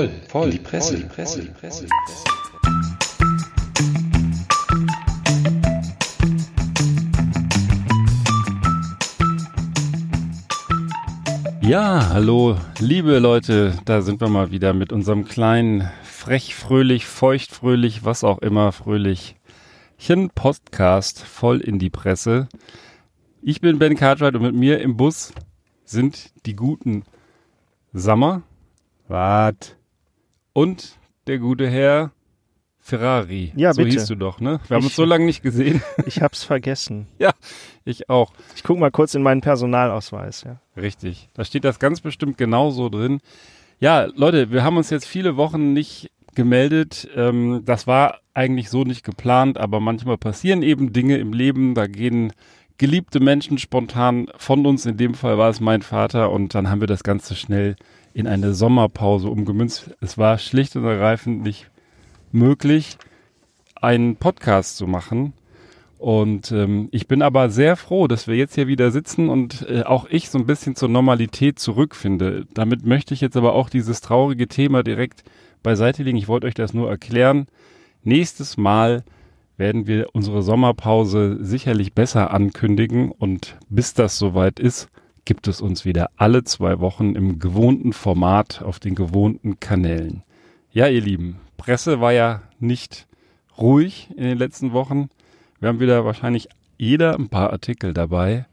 voll, voll, in die Presse, voll, die Presse, die Presse. Die Presse. Ja, hallo, liebe Leute, da sind wir mal wieder mit unserem kleinen, frech, fröhlich, feucht, fröhlich, was auch immer, fröhlichchen Podcast voll in die Presse. Ich bin Ben Cartwright und mit mir im Bus sind die guten Sammer. Wart. Und der gute Herr Ferrari. Ja, so bitte. hieß du doch, ne? Wir haben uns so lange nicht gesehen. Ich hab's vergessen. ja, ich auch. Ich guck mal kurz in meinen Personalausweis, ja. Richtig. Da steht das ganz bestimmt genauso drin. Ja, Leute, wir haben uns jetzt viele Wochen nicht gemeldet. Ähm, das war eigentlich so nicht geplant, aber manchmal passieren eben Dinge im Leben. Da gehen geliebte Menschen spontan von uns. In dem Fall war es mein Vater und dann haben wir das Ganze schnell in eine Sommerpause umgemünzt. Es war schlicht und ergreifend nicht möglich, einen Podcast zu machen. Und ähm, ich bin aber sehr froh, dass wir jetzt hier wieder sitzen und äh, auch ich so ein bisschen zur Normalität zurückfinde. Damit möchte ich jetzt aber auch dieses traurige Thema direkt beiseite legen. Ich wollte euch das nur erklären. Nächstes Mal werden wir unsere Sommerpause sicherlich besser ankündigen und bis das soweit ist, gibt es uns wieder alle zwei Wochen im gewohnten Format auf den gewohnten Kanälen. Ja, ihr Lieben, Presse war ja nicht ruhig in den letzten Wochen. Wir haben wieder wahrscheinlich jeder ein paar Artikel dabei.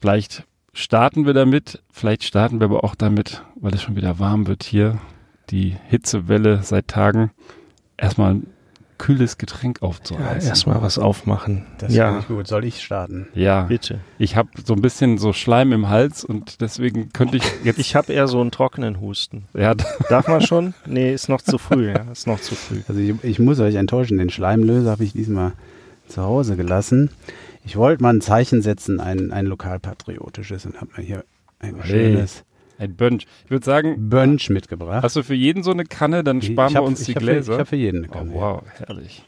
Vielleicht starten wir damit, vielleicht starten wir aber auch damit, weil es schon wieder warm wird hier, die Hitzewelle seit Tagen. Erstmal ein kühles Getränk aufzureißen. Ja, erstmal was aufmachen. Das ja. finde ich gut. Soll ich starten? Ja, Bitte. ich habe so ein bisschen so Schleim im Hals und deswegen könnte ich jetzt. Ich habe eher so einen trockenen Husten. ja, Darf man schon? Nee, ist noch zu früh, ja. Ist noch zu früh. Also ich, ich muss euch enttäuschen, den Schleimlöser habe ich diesmal zu Hause gelassen. Ich wollte mal ein Zeichen setzen, ein, ein lokalpatriotisches und habe mir hier ein Hey. schönes ein Bunch. Ich würde sagen, Bönsch mitgebracht. hast du für jeden so eine Kanne, dann Ich- sparen ich wir hab- uns ich die hab für- Gläser. Ich habe für jeden eine Oh, Kanne. wow, herrlich.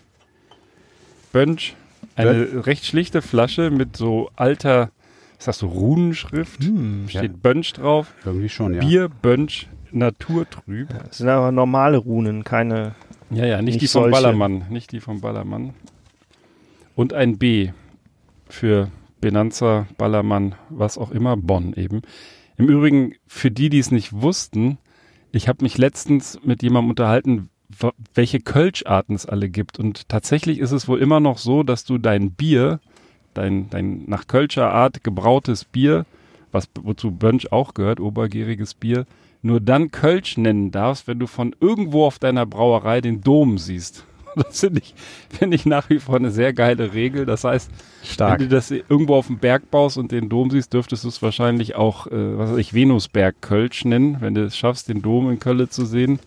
Bunch, eine recht schlichte Flasche mit so alter, was hast du, Runenschrift. Hm, Steht Bunch drauf. Irgendwie schon, ja. Bier, Bunch, naturtrüb. Das sind aber normale Runen, keine. Ja, ja, nicht, Nicht die vom solche. Ballermann. Nicht die vom Ballermann. Und ein B für Benanza, Ballermann, was auch immer, Bonn eben. Im Übrigen, für die, die es nicht wussten, ich habe mich letztens mit jemandem unterhalten, welche Kölscharten es alle gibt. Und tatsächlich ist es wohl immer noch so, dass du dein Bier, dein, dein nach Kölscher Art gebrautes Bier, was wozu Bönsch auch gehört, obergäriges Bier, nur dann Kölsch nennen darfst, wenn du von irgendwo auf deiner Brauerei den Dom siehst. Das finde ich, finde ich nach wie vor eine sehr geile Regel. Das heißt, Stark. wenn du das irgendwo auf dem Berg baust und den Dom siehst, dürftest du es wahrscheinlich auch, äh, was weiß ich, Venusberg Kölsch nennen, wenn du es schaffst, den Dom in Köln zu sehen.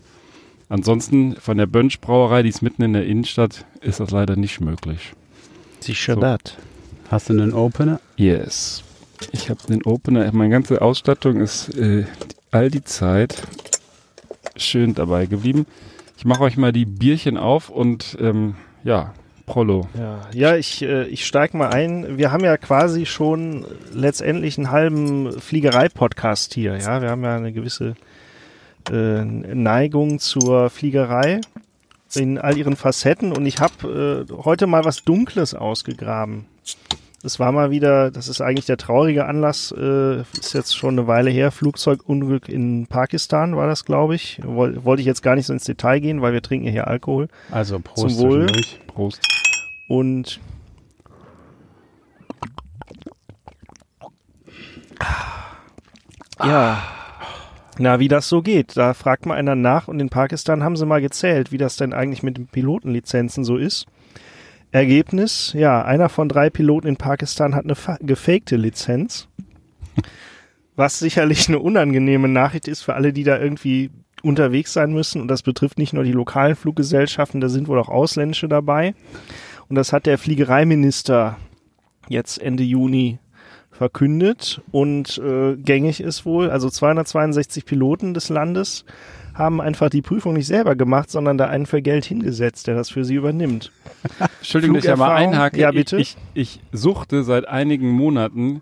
Ansonsten von der Bönsch Brauerei, die ist mitten in der Innenstadt, ist das leider nicht möglich. Sicher So. dat. Hast du einen Opener? Yes. Ich habe den Opener, meine ganze Ausstattung ist äh, all die Zeit schön dabei geblieben. Ich mache euch mal die Bierchen auf und ähm, ja, Prollo. Ja, ja ich, äh, ich steig mal ein. Wir haben ja quasi schon letztendlich einen halben Fliegerei-Podcast hier. Ja, wir haben ja eine gewisse äh, Neigung zur Fliegerei in all ihren Facetten und ich habe äh, heute mal was Dunkles ausgegraben. Das war mal wieder, das ist eigentlich der traurige Anlass, äh, ist jetzt schon eine Weile her, Flugzeugunglück in Pakistan war das, glaube ich. Woll, wollte ich jetzt gar nicht so ins Detail gehen, weil wir trinken ja hier Alkohol. Also Prost Zum Wohl. Prost. Und ja, na, wie das so geht, da fragt mal einer nach und in Pakistan haben sie mal gezählt, wie das denn eigentlich mit den Pilotenlizenzen so ist. Ergebnis, ja, einer von drei Piloten in Pakistan hat eine fa- gefakte Lizenz. Was sicherlich eine unangenehme Nachricht ist für alle, die da irgendwie unterwegs sein müssen. Und das betrifft nicht nur die lokalen Fluggesellschaften, da sind wohl auch ausländische dabei. Und das hat der Fliegereiminister jetzt Ende Juni verkündet. Und äh, gängig ist wohl, also 262 Piloten des Landes haben einfach die Prüfung nicht selber gemacht, sondern da einen für Geld hingesetzt, der das für sie übernimmt. Entschuldigung, dass ich ja mal Flugerfahrung? einhake. Ja, bitte. Ich, ich, ich suchte seit einigen Monaten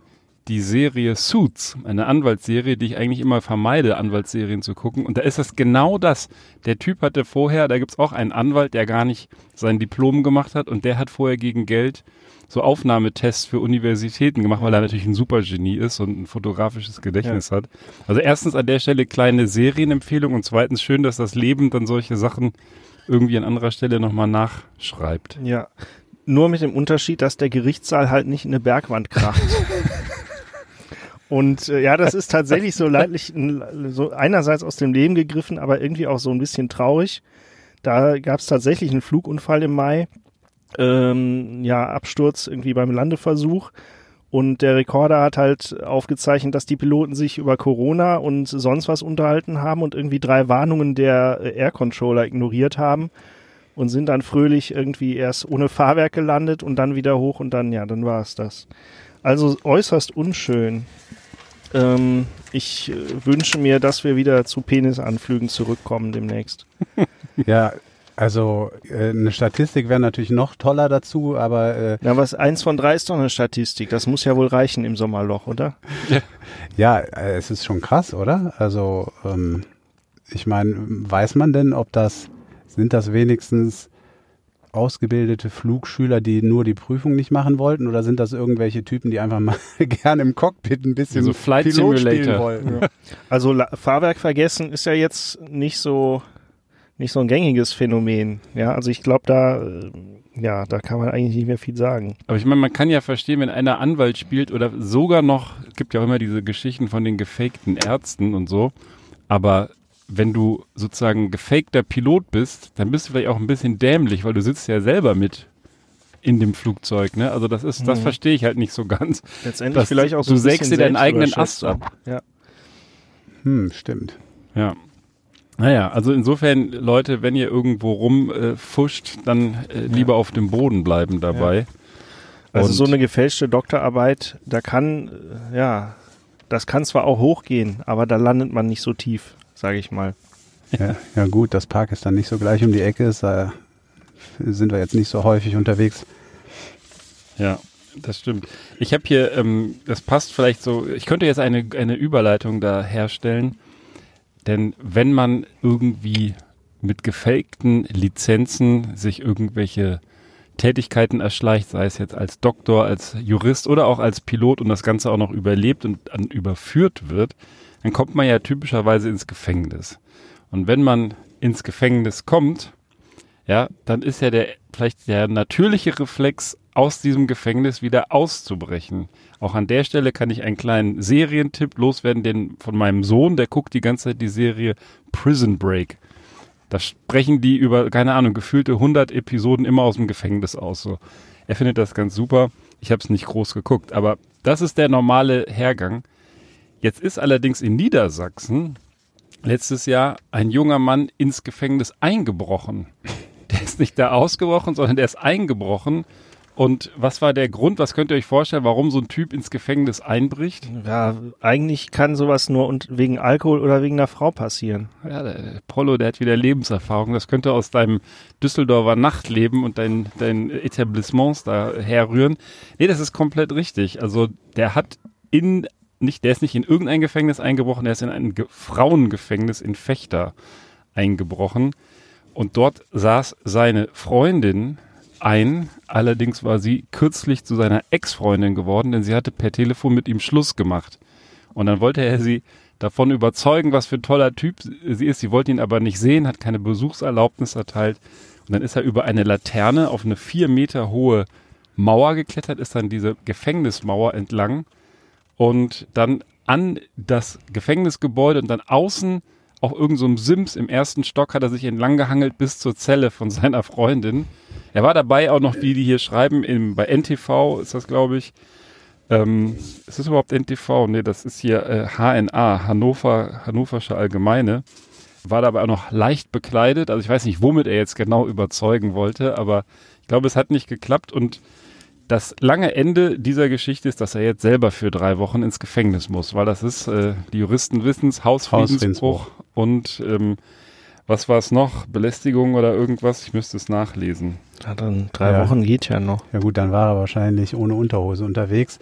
die Serie Suits, eine Anwaltsserie, die ich eigentlich immer vermeide, Anwaltsserien zu gucken. Und da ist das genau das. Der Typ hatte vorher, da gibt's auch einen Anwalt, der gar nicht sein Diplom gemacht hat und der hat vorher gegen Geld so Aufnahmetests für Universitäten gemacht, weil er natürlich ein Supergenie ist und ein fotografisches Gedächtnis ja. hat. Also erstens an der Stelle kleine Serienempfehlung und zweitens schön, dass das Leben dann solche Sachen irgendwie an anderer Stelle nochmal nachschreibt. Ja, nur mit dem Unterschied, dass der Gerichtssaal halt nicht in eine Bergwand kracht. Und äh, ja, das ist tatsächlich so leidlich, so einerseits aus dem Leben gegriffen, aber irgendwie auch so ein bisschen traurig. Da gab es tatsächlich einen Flugunfall im Mai ähm, ja, Absturz irgendwie beim Landeversuch. Und der Rekorder hat halt aufgezeichnet, dass die Piloten sich über Corona und sonst was unterhalten haben und irgendwie drei Warnungen der Air Controller ignoriert haben und sind dann fröhlich irgendwie erst ohne Fahrwerk gelandet und dann wieder hoch und dann, ja, dann war es das. Also äußerst unschön. Ähm, ich äh, wünsche mir, dass wir wieder zu Penisanflügen zurückkommen demnächst. Ja, also äh, eine Statistik wäre natürlich noch toller dazu, aber äh, ja, was eins von drei ist doch eine Statistik. Das muss ja wohl reichen im Sommerloch, oder? ja, äh, es ist schon krass, oder? Also ähm, ich meine, weiß man denn, ob das sind das wenigstens ausgebildete Flugschüler, die nur die Prüfung nicht machen wollten, oder sind das irgendwelche Typen, die einfach mal gerne im Cockpit ein bisschen so Flight Pilot Simulator wollen? Ja. Also Fahrwerk vergessen ist ja jetzt nicht so nicht so ein gängiges Phänomen. Ja, also ich glaube, da, äh, ja, da kann man eigentlich nicht mehr viel sagen. Aber ich meine, man kann ja verstehen, wenn einer Anwalt spielt oder sogar noch, gibt ja auch immer diese Geschichten von den gefakten Ärzten und so. Aber wenn du sozusagen gefakter Pilot bist, dann bist du vielleicht auch ein bisschen dämlich, weil du sitzt ja selber mit in dem Flugzeug, ne? Also das ist, das mhm. verstehe ich halt nicht so ganz. Letztendlich vielleicht auch so Du sägst dir deinen eigenen Ast ab. Ja. Hm, stimmt. Ja. Naja, also insofern, Leute, wenn ihr irgendwo rumfuscht, äh, dann äh, lieber ja. auf dem Boden bleiben dabei. Ja. Also Und so eine gefälschte Doktorarbeit, da kann, äh, ja, das kann zwar auch hochgehen, aber da landet man nicht so tief, sage ich mal. Ja, ja gut, dass Pakistan nicht so gleich um die Ecke ist, da sind wir jetzt nicht so häufig unterwegs. Ja, das stimmt. Ich habe hier, ähm, das passt vielleicht so, ich könnte jetzt eine, eine Überleitung da herstellen denn wenn man irgendwie mit gefakten Lizenzen sich irgendwelche Tätigkeiten erschleicht, sei es jetzt als Doktor, als Jurist oder auch als Pilot und das Ganze auch noch überlebt und dann überführt wird, dann kommt man ja typischerweise ins Gefängnis. Und wenn man ins Gefängnis kommt, ja, dann ist ja der vielleicht der natürliche Reflex, aus diesem Gefängnis wieder auszubrechen. Auch an der Stelle kann ich einen kleinen Serientipp loswerden, den von meinem Sohn, der guckt die ganze Zeit die Serie Prison Break. Da sprechen die über, keine Ahnung, gefühlte 100 Episoden immer aus dem Gefängnis aus. So. Er findet das ganz super. Ich habe es nicht groß geguckt, aber das ist der normale Hergang. Jetzt ist allerdings in Niedersachsen letztes Jahr ein junger Mann ins Gefängnis eingebrochen. Der ist nicht da ausgebrochen, sondern der ist eingebrochen und was war der Grund? Was könnt ihr euch vorstellen, warum so ein Typ ins Gefängnis einbricht? Ja, eigentlich kann sowas nur und wegen Alkohol oder wegen einer Frau passieren. Ja, der Polo, der hat wieder Lebenserfahrung. Das könnte aus deinem Düsseldorfer Nachtleben und deinen dein Etablissements da herrühren. Nee, das ist komplett richtig. Also der hat in nicht, der ist nicht in irgendein Gefängnis eingebrochen, der ist in ein Ge Frauengefängnis in Fechter eingebrochen. Und dort saß seine Freundin ein. Allerdings war sie kürzlich zu seiner Ex-Freundin geworden, denn sie hatte per Telefon mit ihm Schluss gemacht. Und dann wollte er sie davon überzeugen, was für ein toller Typ sie ist. Sie wollte ihn aber nicht sehen, hat keine Besuchserlaubnis erteilt. Und dann ist er über eine Laterne auf eine vier Meter hohe Mauer geklettert, ist dann diese Gefängnismauer entlang und dann an das Gefängnisgebäude und dann außen auf irgendeinem so Sims im ersten Stock hat er sich entlang gehangelt bis zur Zelle von seiner Freundin. Er war dabei auch noch, wie die hier schreiben, im, bei NTV ist das, glaube ich. Ähm, ist das überhaupt NTV? Nee, das ist hier äh, HNA, Hannover, Hannoversche Allgemeine. War dabei auch noch leicht bekleidet. Also ich weiß nicht, womit er jetzt genau überzeugen wollte, aber ich glaube, es hat nicht geklappt und das lange Ende dieser Geschichte ist, dass er jetzt selber für drei Wochen ins Gefängnis muss, weil das ist, äh, die Juristen wissen es, Hausfriedensbruch und ähm, was war es noch? Belästigung oder irgendwas? Ich müsste es nachlesen. Ja, dann drei ja. Wochen geht ja noch. Ja gut, dann war er wahrscheinlich ohne Unterhose unterwegs.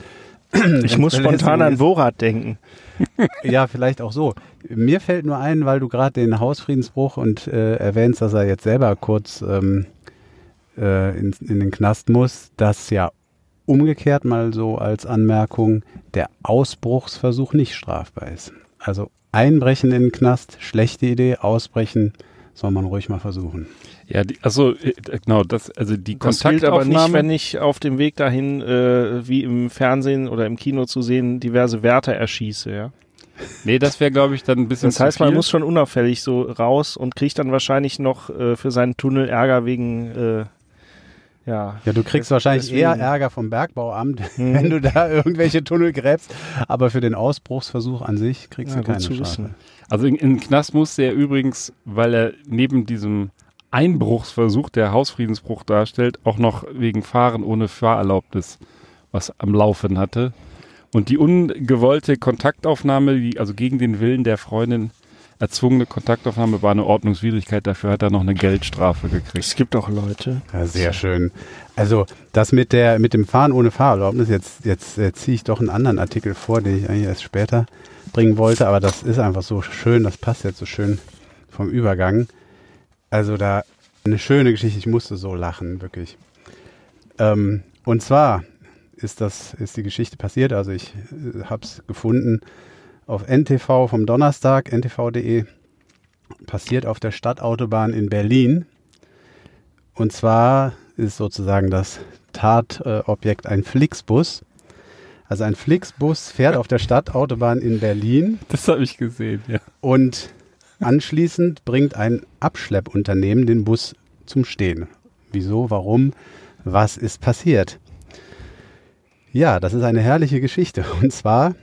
Ich muss spontan an Borat denken. ja, vielleicht auch so. Mir fällt nur ein, weil du gerade den Hausfriedensbruch und äh, erwähnst, dass er jetzt selber kurz ähm, äh, in, in den Knast muss, dass ja umgekehrt mal so als Anmerkung der Ausbruchsversuch nicht strafbar ist. Also einbrechen in den Knast, schlechte Idee, ausbrechen soll man ruhig mal versuchen. Ja, die, also genau, das also die das Kontaktaufnahme. aber nicht, wenn ich auf dem Weg dahin, äh, wie im Fernsehen oder im Kino zu sehen, diverse Wärter erschieße, ja. Nee, das wäre, glaube ich, dann ein bisschen. Das heißt, man muss schon unauffällig so raus und kriegt dann wahrscheinlich noch äh, für seinen Tunnel Ärger wegen äh, ja, ja, du kriegst wahrscheinlich deswegen. eher Ärger vom Bergbauamt, mhm. wenn du da irgendwelche Tunnel gräbst. Aber für den Ausbruchsversuch an sich kriegst ja, du keine Strafe. Also in, in den Knast musste er übrigens, weil er neben diesem Einbruchsversuch, der Hausfriedensbruch darstellt, auch noch wegen Fahren ohne Fahrerlaubnis was am Laufen hatte. Und die ungewollte Kontaktaufnahme, die, also gegen den Willen der Freundin, erzwungene Kontaktaufnahme war eine Ordnungswidrigkeit. Dafür hat er noch eine Geldstrafe gekriegt. Es gibt auch Leute. Ja, sehr schön. Also das mit der mit dem Fahren ohne Fahrerlaubnis, jetzt, jetzt äh, ziehe ich doch einen anderen Artikel vor, den ich eigentlich erst später bringen wollte, aber das ist einfach so schön, das passt jetzt so schön vom Übergang. Also da eine schöne Geschichte, ich musste so lachen, wirklich. Ähm, und zwar ist das, ist die Geschichte passiert, also ich äh, habe es gefunden auf NTV vom Donnerstag, ntv.de, passiert auf der Stadtautobahn in Berlin. Und zwar ist sozusagen das Tatobjekt ein Flixbus. Also ein Flixbus fährt auf der Stadtautobahn in Berlin. Das habe ich gesehen, ja. Und anschließend bringt ein Abschleppunternehmen den Bus zum Stehen. Wieso, warum, was ist passiert? Ja, das ist eine herrliche Geschichte. Und zwar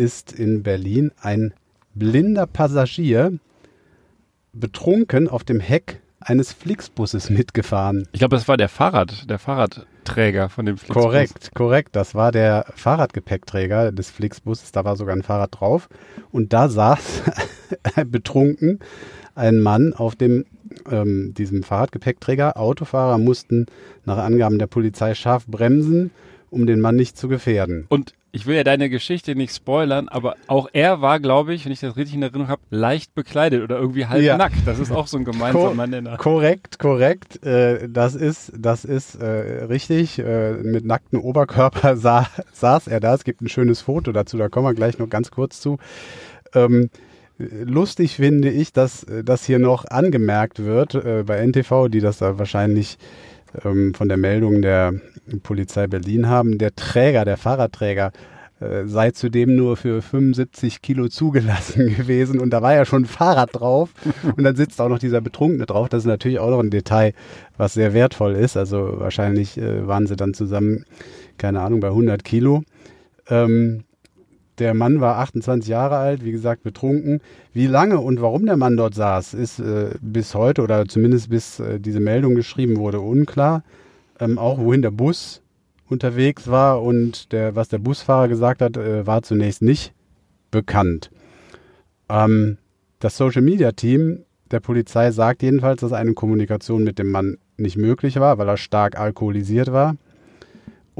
ist in Berlin ein blinder Passagier betrunken auf dem Heck eines Flixbusses mitgefahren. Ich glaube, das war der Fahrrad, der Fahrradträger von dem Flixbus. Korrekt, korrekt. Das war der Fahrradgepäckträger des Flixbusses. Da war sogar ein Fahrrad drauf. Und da saß betrunken ein Mann auf dem ähm, diesem Fahrradgepäckträger. Autofahrer mussten nach Angaben der Polizei scharf bremsen, um den Mann nicht zu gefährden. Und ich will ja deine Geschichte nicht spoilern, aber auch er war, glaube ich, wenn ich das richtig in Erinnerung habe, leicht bekleidet oder irgendwie halb ja. nackt. Das ist auch so ein gemeinsamer Nenner. Korrekt, korrekt. Äh, das ist, das ist äh, richtig. Äh, mit nacktem Oberkörper sah, saß er da. Es gibt ein schönes Foto dazu, da kommen wir gleich noch ganz kurz zu. Ähm, lustig finde ich, dass das hier noch angemerkt wird äh, bei NTV, die das da wahrscheinlich ähm, von der Meldung der Polizei Berlin haben. Der Träger, der Fahrradträger, äh, sei zudem nur für 75 Kilo zugelassen gewesen und da war ja schon ein Fahrrad drauf und dann sitzt auch noch dieser Betrunkene drauf. Das ist natürlich auch noch ein Detail, was sehr wertvoll ist. Also wahrscheinlich äh, waren sie dann zusammen, keine Ahnung, bei 100 Kilo. Ähm, der Mann war 28 Jahre alt, wie gesagt, betrunken. Wie lange und warum der Mann dort saß, ist äh, bis heute oder zumindest bis äh, diese Meldung geschrieben wurde, unklar ähm, auch wohin der Bus unterwegs war und der, was der Busfahrer gesagt hat, äh, war zunächst nicht bekannt. Ähm, das Social Media Team der Polizei sagt jedenfalls, dass eine Kommunikation mit dem Mann nicht möglich war, weil er stark alkoholisiert war.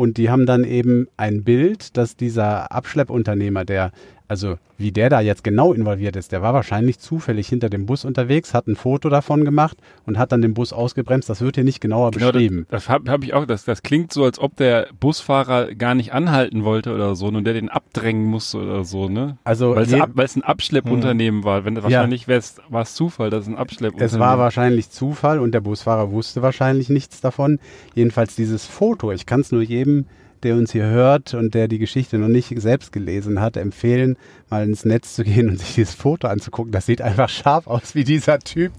Und die haben dann eben ein Bild, dass dieser Abschleppunternehmer, der also wie der da jetzt genau involviert ist, der war wahrscheinlich zufällig hinter dem Bus unterwegs, hat ein Foto davon gemacht und hat dann den Bus ausgebremst. Das wird hier nicht genauer genau, beschrieben. Das, das habe hab ich auch. Das, das klingt so, als ob der Busfahrer gar nicht anhalten wollte oder so und der den abdrängen musste oder so, ne? Also weil es ein Abschleppunternehmen hm. war. Wenn, wahrscheinlich ja. war es Zufall, dass es ein Abschleppunternehmen Es war wahrscheinlich Zufall und der Busfahrer wusste wahrscheinlich nichts davon. Jedenfalls dieses Foto, ich kann es nur jedem der uns hier hört und der die Geschichte noch nicht selbst gelesen hat, empfehlen, mal ins Netz zu gehen und sich dieses Foto anzugucken. Das sieht einfach scharf aus, wie dieser Typ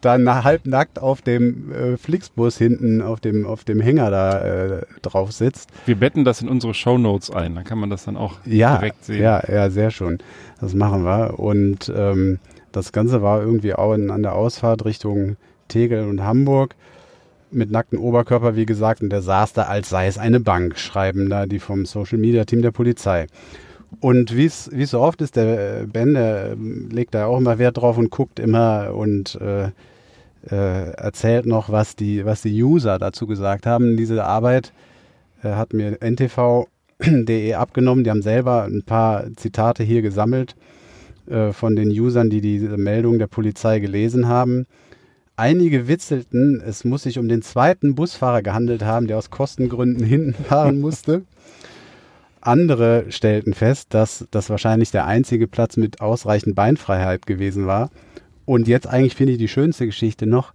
dann halbnackt auf dem äh, Flixbus hinten auf dem, auf dem Hänger da äh, drauf sitzt. Wir betten das in unsere Shownotes ein, dann kann man das dann auch ja, direkt sehen. Ja, ja, sehr schön. Das machen wir. Und ähm, das Ganze war irgendwie auch in, an der Ausfahrt Richtung Tegel und Hamburg mit nacktem Oberkörper, wie gesagt, und der saß da, als sei es eine Bank, schreiben da die vom Social Media Team der Polizei. Und wie es so oft ist, der äh, Ben, der ähm, legt da auch immer Wert drauf und guckt immer und äh, äh, erzählt noch, was die, was die User dazu gesagt haben. Diese Arbeit äh, hat mir NTV Spiegel.de abgenommen. Die haben selber ein paar Zitate hier gesammelt äh, von den Usern, die diese Meldung der Polizei gelesen haben. Einige witzelten, es muss sich um den zweiten Busfahrer gehandelt haben, der aus Kostengründen hinten fahren musste. Andere stellten fest, dass das wahrscheinlich der einzige Platz mit ausreichend Beinfreiheit gewesen war. Und jetzt eigentlich finde ich die schönste Geschichte noch.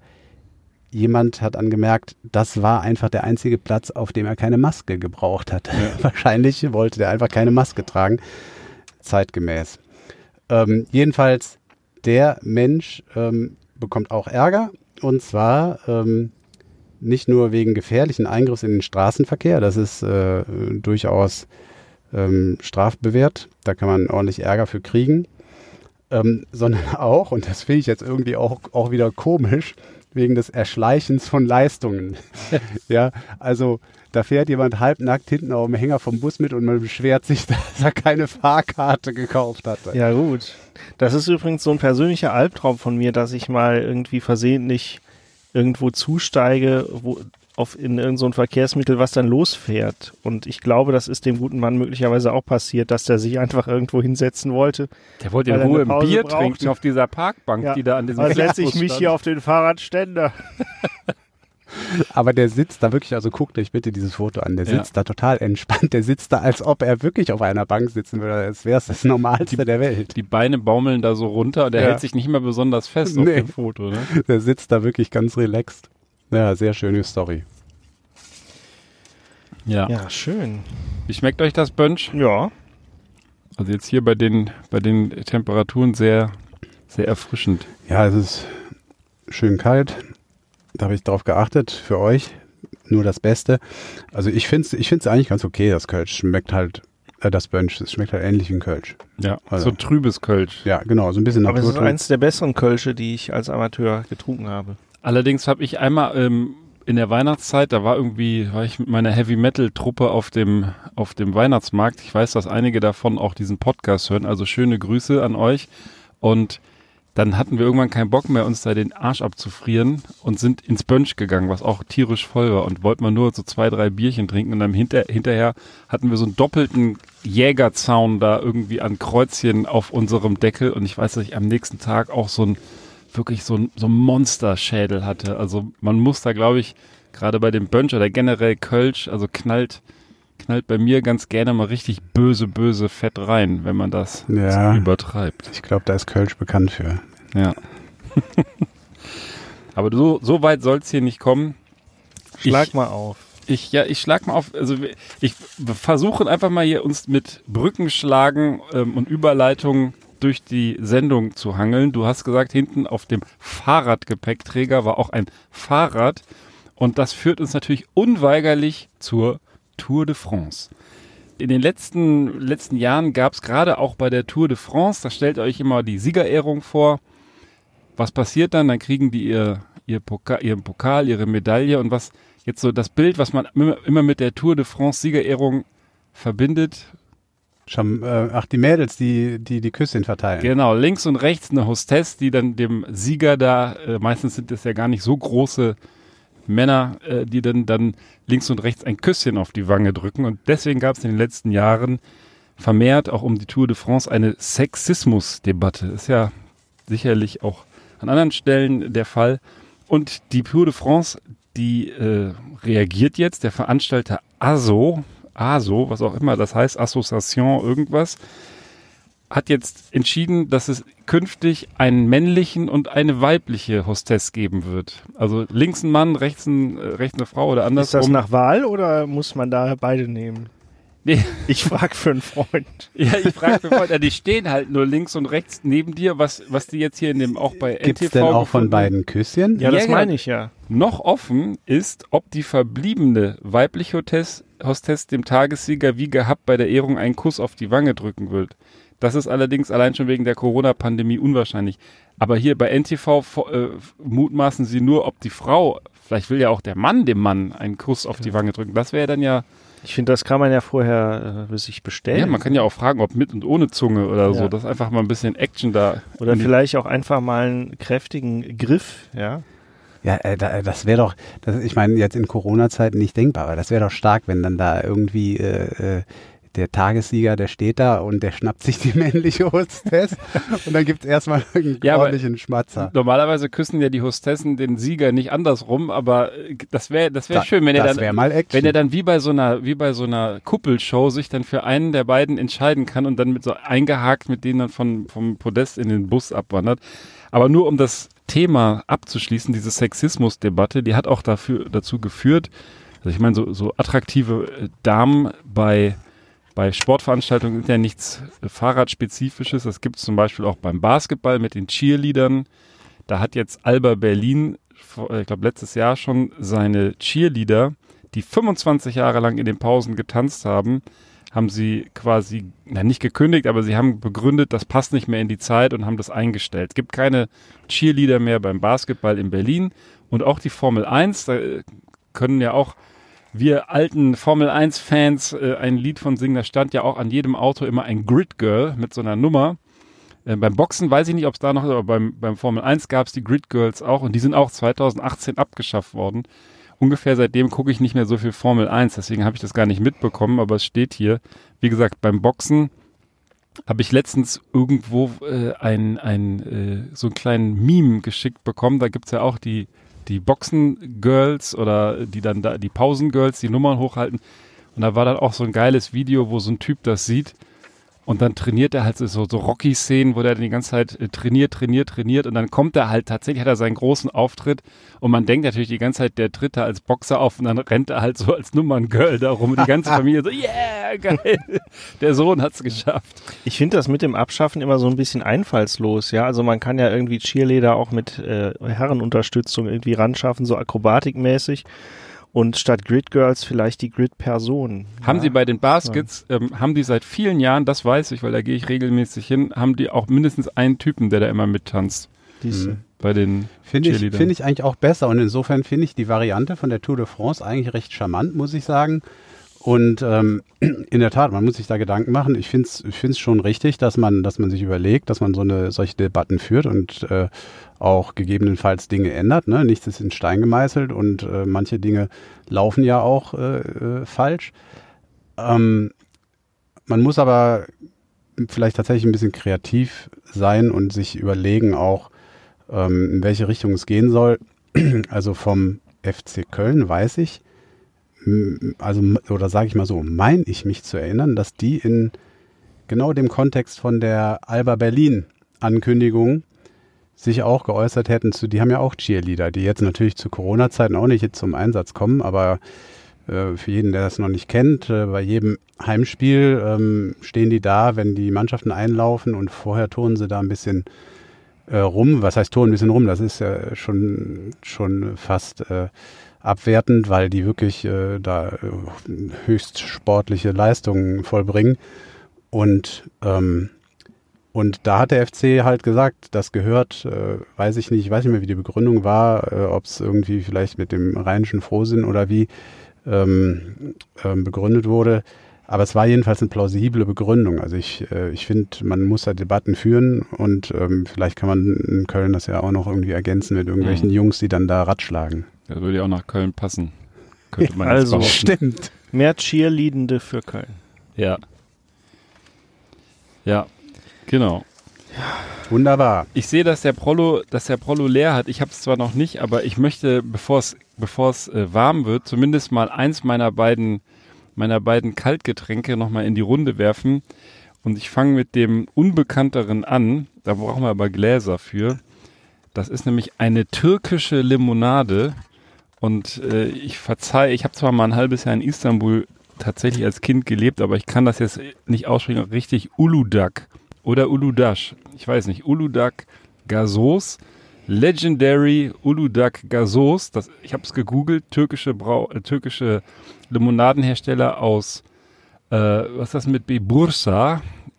Jemand hat angemerkt, das war einfach der einzige Platz, auf dem er keine Maske gebraucht hat. Ja. Wahrscheinlich wollte der einfach keine Maske tragen, zeitgemäß. Ähm, jedenfalls, der Mensch ähm, bekommt auch Ärger. Und zwar ähm, nicht nur wegen gefährlichen Eingriffs in den Straßenverkehr, das ist äh, durchaus ähm, strafbewehrt, da kann man ordentlich Ärger für kriegen, ähm, sondern auch, und das finde ich jetzt irgendwie auch, auch wieder komisch, wegen des Erschleichens von Leistungen. ja, also da fährt jemand halbnackt hinten auf dem Hänger vom Bus mit und man beschwert sich, dass er keine Fahrkarte gekauft hatte. Ja gut. Das ist übrigens so ein persönlicher Albtraum von mir, dass ich mal irgendwie versehentlich irgendwo zusteige, wo, auf in irgendein so Verkehrsmittel, was dann losfährt. Und ich glaube, das ist dem guten Mann möglicherweise auch passiert, dass der sich einfach irgendwo hinsetzen wollte. Der wollte in Ruhe ein Bier brauchte. trinken auf dieser Parkbank, ja. die da an diesem Also setze ich mich stand. hier auf den Fahrradständer. Aber der sitzt da wirklich, also guckt euch bitte dieses Foto an, der sitzt ja. da total entspannt, der sitzt da, als ob er wirklich auf einer Bank sitzen würde, als wäre es das Normalste die, der Welt. Die Beine baumeln da so runter und er ja. hält sich nicht mehr besonders fest nee. auf dem Foto. Ne? Der sitzt da wirklich ganz relaxed. Ja, sehr schöne Story. Ja. Ja, schön. Wie schmeckt euch das Bunch? Ja. Also jetzt hier bei den, bei den Temperaturen sehr, sehr erfrischend. Ja, es ist schön kalt. Da habe ich drauf geachtet. Für euch nur das Beste. Also ich finde es ich find's eigentlich ganz okay, das Kölsch. Schmeckt halt, äh, das Bunch, es schmeckt halt ähnlich wie ein Kölsch. Ja, also, so trübes Kölsch. Ja, genau, so ein bisschen Aber es ist eins der besseren Kölsche, die ich als Amateur getrunken habe. Allerdings habe ich einmal ähm, in der Weihnachtszeit, da war irgendwie, war ich mit meiner Heavy Metal Truppe auf dem, auf dem Weihnachtsmarkt. Ich weiß, dass einige davon auch diesen Podcast hören, also schöne Grüße an euch. Und dann hatten wir irgendwann keinen Bock mehr, uns da den Arsch abzufrieren und sind ins Bönsch gegangen, was auch tierisch voll war. Und wollten mal nur so zwei, drei Bierchen trinken. Und dann hinter, hinterher hatten wir so einen doppelten Jägerzaun da irgendwie an Kreuzchen auf unserem Deckel. Und ich weiß, dass ich am nächsten Tag auch so ein wirklich so, so ein Monsterschädel hatte. Also man muss da, glaube ich, gerade bei dem Bönch oder generell Kölsch, also knallt, knallt bei mir ganz gerne mal richtig böse, böse Fett rein, wenn man das ja, übertreibt. Ich glaube, da ist Kölsch bekannt für. Ja. Aber so, so weit soll es hier nicht kommen. Schlag ich, mal auf. Ich, ja, ich schlag mal auf. Also ich versuche einfach mal hier uns mit Brückenschlagen ähm, und Überleitungen durch die Sendung zu hangeln. Du hast gesagt, hinten auf dem Fahrradgepäckträger war auch ein Fahrrad. Und das führt uns natürlich unweigerlich zur Tour de France. In den letzten, letzten Jahren gab es gerade auch bei der Tour de France, da stellt euch immer die Siegerehrung vor. Was passiert dann? Dann kriegen die ihr, ihr Pokal, ihren Pokal, ihre Medaille und was jetzt so das Bild, was man immer mit der Tour de France Siegerehrung verbindet, Schon, äh, ach, die Mädels, die, die die Küsschen verteilen. Genau, links und rechts eine Hostess, die dann dem Sieger da, äh, meistens sind es ja gar nicht so große Männer, äh, die dann, dann links und rechts ein Küsschen auf die Wange drücken. Und deswegen gab es in den letzten Jahren vermehrt auch um die Tour de France eine Sexismus-Debatte. Ist ja sicherlich auch an anderen Stellen der Fall. Und die Tour de France, die äh, reagiert jetzt. Der Veranstalter ASO, ASO, was auch immer das heißt, Association irgendwas, hat jetzt entschieden, dass es künftig einen männlichen und eine weibliche Hostess geben wird. Also links ein Mann, rechts, ein, äh, rechts eine Frau oder andersrum. Ist das nach Wahl oder muss man da beide nehmen? Nee. Ich frage für einen Freund. ja, ich frage für einen Freund. Ja, die stehen halt nur links und rechts neben dir, was, was die jetzt hier in dem auch bei Gibt's NTV denn auch von beiden Küsschen? Ja, das meine ich ja. Noch offen ist, ob die verbliebene weibliche Hostess, Hostess dem Tagessieger wie gehabt bei der Ehrung einen Kuss auf die Wange drücken wird. Das ist allerdings allein schon wegen der Corona-Pandemie unwahrscheinlich. Aber hier bei NTV äh, mutmaßen sie nur, ob die Frau, vielleicht will ja auch der Mann dem Mann einen Kuss auf die Wange drücken. Das wäre dann ja ich finde, das kann man ja vorher äh, sich bestellen. Ja, man kann ja auch fragen, ob mit und ohne Zunge oder ja. so. Das ist einfach mal ein bisschen Action da. Oder vielleicht auch einfach mal einen kräftigen Griff, ja. Ja, äh, da, das wäre doch, das, ich meine, jetzt in Corona-Zeiten nicht denkbar, aber das wäre doch stark, wenn dann da irgendwie äh, äh, der Tagessieger, der steht da und der schnappt sich die männliche Hostess und dann gibt es erstmal einen Ja, ordentlichen Schmatzer. Normalerweise küssen ja die Hostessen den Sieger nicht andersrum, aber äh, das wäre das wäre Da- schön, wenn er dann wenn er dann wie bei so einer wie bei so einer Kuppelshow sich dann für einen der beiden entscheiden kann und dann mit so eingehakt mit denen dann von vom Podest in den Bus abwandert. Aber nur um das Thema abzuschließen, diese Sexismusdebatte, die hat auch dafür dazu geführt, also ich meine so so attraktive äh, Damen bei bei Sportveranstaltungen ist ja nichts äh, Fahrradspezifisches. Das gibt es zum Beispiel auch beim Basketball mit den Cheerleadern. Da hat jetzt Alba Berlin, äh, ich glaube letztes Jahr schon, seine Cheerleader, die 25 Jahre lang in den Pausen getanzt haben, haben sie quasi, na nicht gekündigt, aber sie haben begründet, das passt nicht mehr in die Zeit und haben das eingestellt. Es gibt keine Cheerleader mehr beim Basketball in Berlin und auch die Formel 1, da äh, können ja auch wir alten Formel 1 Fans äh, ein Lied von singen, da stand ja auch an jedem Auto immer ein Grid Girl mit so einer Nummer. Äh, beim Boxen weiß ich nicht, ob es da noch ist, aber beim, beim Formel 1 gab es die Grid Girls auch und die sind auch 2018 abgeschafft worden. Ungefähr seitdem gucke ich nicht mehr so viel Formel 1, deswegen habe ich das gar nicht mitbekommen, aber es steht hier. Wie gesagt, beim Boxen habe ich letztens irgendwo äh, ein, ein, äh, so einen kleinen Meme geschickt bekommen. Da gibt's ja auch die, die Boxen-Girls oder die dann da, die Pausen-Girls, die Nummern hochhalten. Und da war dann auch so ein geiles Video, wo so ein Typ das sieht. Und dann trainiert er halt so, so Rocky-Szenen, wo der die ganze Zeit äh, trainiert, trainiert, trainiert. Und dann kommt er halt, tatsächlich hat er seinen großen Auftritt. Und man denkt natürlich die ganze Zeit, der tritt da als Boxer auf und dann rennt er halt so als Nummerngirl da rum. Und die ganze Familie so, yeah, geil. Der Sohn hat's geschafft. Ich finde das mit dem Abschaffen immer so ein bisschen einfallslos, ja. Also man kann ja irgendwie Cheerleader auch mit äh, Herrenunterstützung irgendwie ranschaffen, so akrobatikmäßig. Und statt Grid Girls vielleicht die Grid Personen. Haben ja. sie bei den Baskets, ähm, haben die seit vielen Jahren, das weiß ich, weil da gehe ich regelmäßig hin, haben die auch mindestens einen Typen, der da immer mittanzt. Diese. Bei den Finde ich, finde ich eigentlich auch besser und insofern finde ich die Variante von der Tour de France eigentlich recht charmant, muss ich sagen. Und ähm, in der Tat, man muss sich da Gedanken machen. Ich finde es ich find's schon richtig, dass man, dass man sich überlegt, dass man so eine solche Debatten führt und äh, auch gegebenenfalls Dinge ändert. Ne? Nichts ist in Stein gemeißelt und äh, manche Dinge laufen ja auch äh, äh, falsch. Ähm, man muss aber vielleicht tatsächlich ein bisschen kreativ sein und sich überlegen auch, ähm, in welche Richtung es gehen soll. Also vom FC Köln weiß ich, also oder sage ich mal so, meine ich mich zu erinnern, dass die in genau dem Kontext von der Alba Berlin Ankündigung sich auch geäußert hätten zu, die haben ja auch Cheerleader, die jetzt natürlich zu Corona-Zeiten auch nicht zum Einsatz kommen, aber äh, für jeden, der das noch nicht kennt, äh, bei jedem Heimspiel ähm, stehen die da, wenn die Mannschaften einlaufen und vorher turnen sie da ein bisschen äh, rum. Was heißt turnen ein bisschen rum? Das ist ja schon, schon fast äh, abwertend, weil die wirklich äh, da äh, höchst sportliche Leistungen vollbringen. Und ähm, und da hat der FC halt gesagt, das gehört, äh, weiß ich nicht, ich weiß nicht mehr, wie die Begründung war, äh, ob es irgendwie vielleicht mit dem rheinischen Frohsinn oder wie ähm, ähm, begründet wurde. Aber es war jedenfalls eine plausible Begründung. Also ich, äh, ich finde, man muss da Debatten führen und ähm, vielleicht kann man in Köln das ja auch noch irgendwie ergänzen mit irgendwelchen Mhm. Jungs, die dann da Rad schlagen. Das würde ja auch nach Köln passen. Könnte man jetzt Also. Stimmt. Mehr Cheerleadende für Köln. Ja. Ja, genau. Wunderbar. Ich sehe, dass der Prollo, dass der Prollo leer hat. Ich habe es zwar noch nicht, aber ich möchte, bevor es bevor es äh, warm wird, zumindest mal eins meiner beiden meiner beiden Kaltgetränke noch mal in die Runde werfen. Und ich fange mit dem unbekannteren an. Da brauchen wir aber Gläser für. Das ist nämlich eine türkische Limonade. Und äh, ich verzeih, ich habe zwar mal ein halbes Jahr in Istanbul tatsächlich als Kind gelebt, aber ich kann das jetzt nicht aussprechen. Richtig Uludak oder Uludash. Ich weiß nicht. Uludak Gasos. Legendary Uludak Gasos. Das, ich habe es gegoogelt. Türkische, Brau äh, türkische Limonadenhersteller aus, äh, was ist das mit B?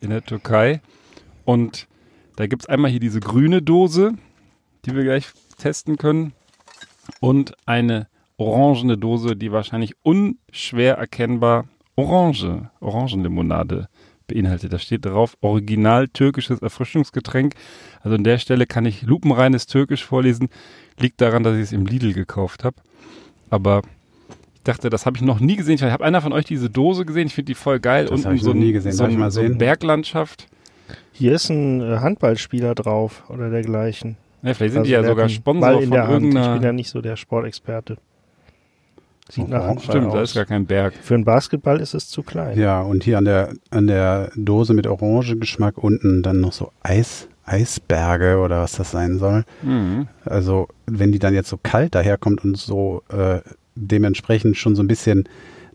In der Türkei. Und da gibt's einmal hier diese grüne Dose, die wir gleich testen können. Und eine orangene Dose, die wahrscheinlich unschwer erkennbar Orange, Orangenlimonade beinhaltet. Da steht drauf, original türkisches Erfrischungsgetränk. Also an der Stelle kann ich lupenreines Türkisch vorlesen. Liegt daran, dass ich es im Lidl gekauft habe. Aber dachte, das habe ich noch nie gesehen. Ich habe einer von euch diese Dose gesehen. Ich finde die voll geil. Das Unten ich so, nie gesehen. so, ein- mal so eine sehen? Berglandschaft. Hier ist ein äh, Handballspieler drauf oder dergleichen. Ja, vielleicht sind Also die ja sogar Sponsor Ball in von der Hand. Ich bin irgendeiner. ja nicht so der Sportexperte. Sieht Oh, nach Handball Stimmt, da aus. ist gar kein Berg. Für einen Basketball ist es zu klein. Ja, und hier an der, an der Dose mit Orangegeschmack unten dann noch so Eis, Eisberge oder was das sein soll. Mhm. Also, wenn die dann jetzt so kalt daherkommt und so äh, dementsprechend schon so ein bisschen,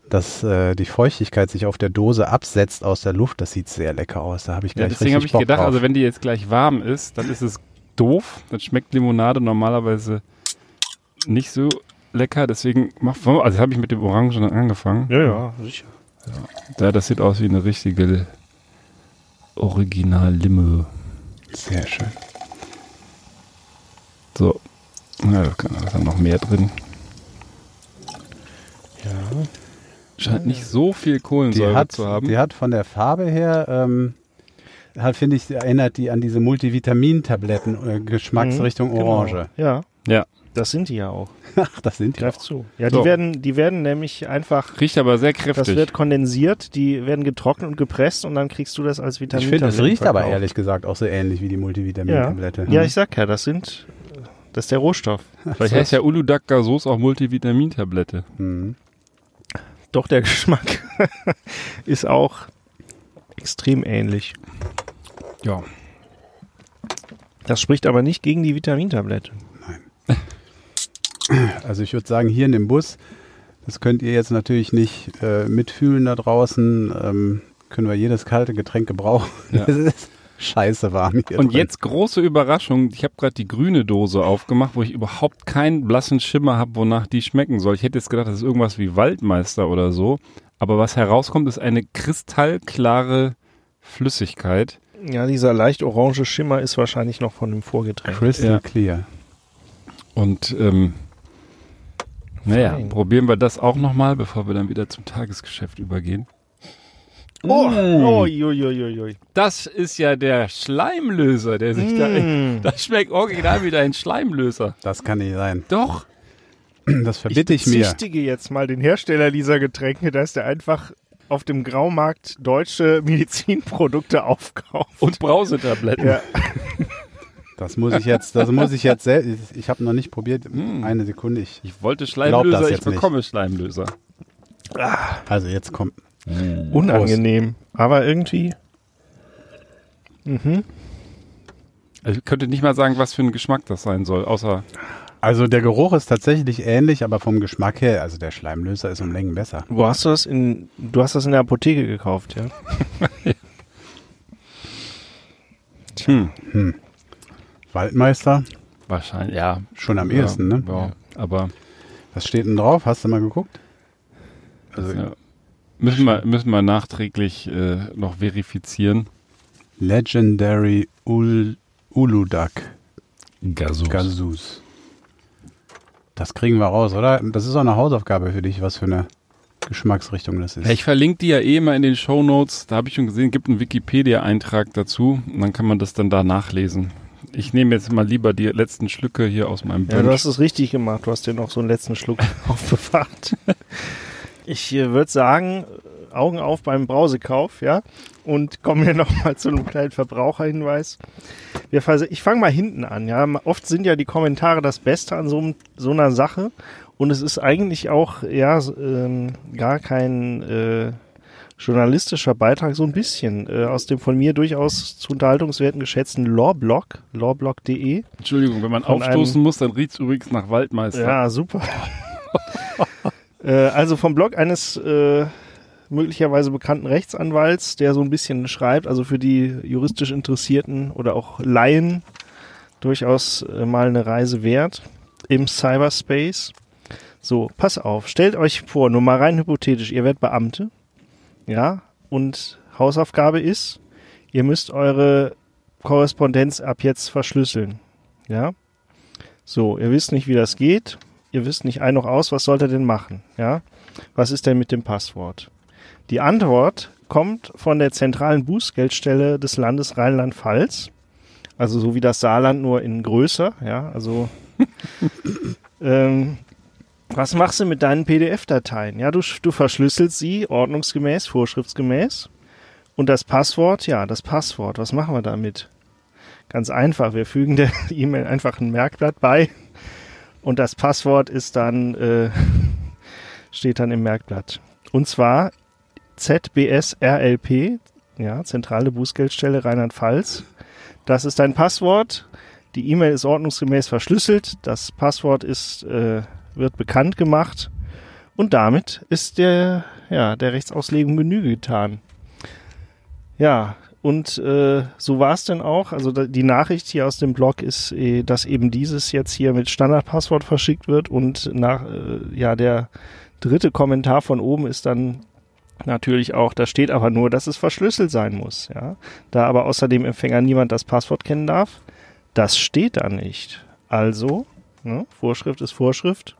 dass äh, die Feuchtigkeit sich auf der Dose absetzt aus der Luft, das sieht sehr lecker aus. Da habe ich Ja, gleich deswegen habe ich Bock gedacht, drauf. also wenn die jetzt gleich warm ist, dann ist es doof. Dann schmeckt Limonade normalerweise nicht so lecker. Deswegen mach, also habe ich mit dem Orangen angefangen. Ja, ja, sicher. Ja, das sieht aus wie eine richtige Original Limo. sehr schön. So. Ja, da kann- da ist dann noch mehr drin. Ja. Scheint nicht so viel Die Kohlensäure hat, zu haben. die hat von der Farbe her, ähm, halt, finde ich, erinnert die an diese Multivitamin-Tabletten, äh, Geschmacksrichtung Mhm, genau. Orange. Ja, ja. das sind die ja auch. Ach, das sind die. Greif auch. zu. Ja, So. die werden, die werden nämlich einfach, Riecht aber sehr das kräftig. wird kondensiert, die werden getrocknet und gepresst und dann kriegst du das als Vitamin. Ich finde, das riecht aber ehrlich gesagt auch so ähnlich wie die Multivitamin-Tablette. Ja, ich sag ja, das sind, das ist der Rohstoff. Vielleicht heißt ja Uludag Gasos auch Multivitamintablette. Mhm. Doch der Geschmack ist auch extrem ähnlich. Ja. Das spricht aber nicht gegen die Vitamintablette. Also ich würde sagen, hier in dem Bus, das könnt ihr jetzt natürlich nicht äh, mitfühlen da draußen, ähm, können wir jedes kalte Getränk gebrauchen. Ja. Ist scheiße warm hier Und drin. jetzt große Überraschung. Ich habe gerade die grüne Dose aufgemacht, wo ich überhaupt keinen blassen Schimmer habe, wonach die schmecken soll. Ich hätte jetzt gedacht, das ist irgendwas wie Waldmeister oder so. Aber was herauskommt, ist eine kristallklare Flüssigkeit. Ja, dieser leicht orange Schimmer ist wahrscheinlich noch von dem Vorgetränk. Crystal Ja. clear. Und ähm, naja, probieren wir das auch nochmal, bevor wir dann wieder zum Tagesgeschäft übergehen. Oh, oh, ui, ui, ui, ui. Das ist ja der Schleimlöser, der sich da... Mm. Das schmeckt original wie ein Schleimlöser. Das kann nicht sein. Doch. Das verbitte ich, mir. bezichtige jetzt mal den Hersteller dieser Getränke, dass der einfach auf dem Graumarkt deutsche Medizinprodukte aufkauft. Und Brausetabletten. Ja. Das muss ich jetzt, das muss ich jetzt selbst. Ich habe noch nicht probiert. Mm. Eine Sekunde. Ich, Ich wollte Schleimlöser, ich jetzt nicht. bekomme Schleimlöser. also jetzt kommt. Unangenehm. Aber irgendwie. Mhm. Ich könnte nicht mal sagen, was für ein Geschmack das sein soll, außer Also der Geruch ist tatsächlich ähnlich, aber vom Geschmack her, also der Schleimlöser ist um Längen besser. Wo hast du das in. Du hast das in der Apotheke gekauft, ja? hm, Waldmeister, wahrscheinlich, ja. schon am ehesten, ne? Ja, aber Was steht denn drauf? Hast du mal geguckt? Also ja. Müssen, wir, müssen wir nachträglich äh, noch verifizieren. Legendary Ul Uludag Gasus. Gazus. Das kriegen wir raus, oder? Das ist auch eine Hausaufgabe für dich, was für eine Geschmacksrichtung das ist. Ich verlinke die ja eh immer in den Show Notes. Da habe ich schon gesehen, gibt einen Wikipedia-Eintrag dazu. Und dann kann man das dann da nachlesen. Ich nehme jetzt mal lieber die letzten Schlücke hier aus meinem Ja, du Bunch. hast es richtig gemacht. Du hast dir noch so einen letzten Schluck aufbewahrt. Ich äh, würde sagen, Augen auf beim Brausekauf, ja? Und kommen wir nochmal zu einem kleinen Verbraucherhinweis. Wir ich fange mal hinten an, ja? Oft sind ja die Kommentare das Beste an so, einem- so einer Sache. Und es ist eigentlich auch, ja, ähm, gar kein äh, journalistischer Beitrag, so ein bisschen äh, aus dem von mir durchaus zu Unterhaltungswerten geschätzten Lawblog, lawblog.de. Entschuldigung, wenn man aufstoßen muss, dann riecht es übrigens nach Waldmeister. Ja, super. äh, also vom Blog eines äh, möglicherweise bekannten Rechtsanwalts, der so ein bisschen schreibt, also für die juristisch Interessierten oder auch Laien durchaus äh, mal eine Reise wert im Cyberspace. So, pass auf, stellt euch vor, nur mal rein hypothetisch, ihr werdet Beamte, ja, und Hausaufgabe ist, ihr müsst eure Korrespondenz ab jetzt verschlüsseln, ja. So, ihr wisst nicht, wie das geht. Ihr wisst nicht ein noch aus, was sollt ihr denn machen? Ja? Was ist denn mit dem Passwort? Die Antwort kommt von der zentralen Bußgeldstelle des Landes Rheinland-Pfalz. Also so wie das Saarland, nur in größer, ja, also ähm, was machst du mit deinen PDF-Dateien? Ja, du, du verschlüsselst sie ordnungsgemäß, vorschriftsgemäß. Und das Passwort, ja, das Passwort, was machen wir damit? Ganz einfach, wir fügen der E-Mail einfach ein Merkblatt bei und das Passwort ist dann, äh, steht dann im Merkblatt. Und zwar ZBSRLP, ja, Zentrale Bußgeldstelle Rheinland-Pfalz. Das ist dein Passwort. Die E-Mail ist ordnungsgemäß verschlüsselt. Das Passwort ist, äh, wird bekannt gemacht. Und damit ist der, ja, der Rechtsauslegung Genüge getan. Ja, und äh, so war es denn auch. Also da, die Nachricht hier aus dem Blog ist, äh, dass eben dieses jetzt hier mit Standardpasswort verschickt wird und nach äh, ja der dritte Kommentar von oben ist dann natürlich auch, da steht aber nur, dass es verschlüsselt sein muss. Ja, da aber außer dem Empfänger niemand das Passwort kennen darf, das steht da nicht. Also ne, Vorschrift ist Vorschrift,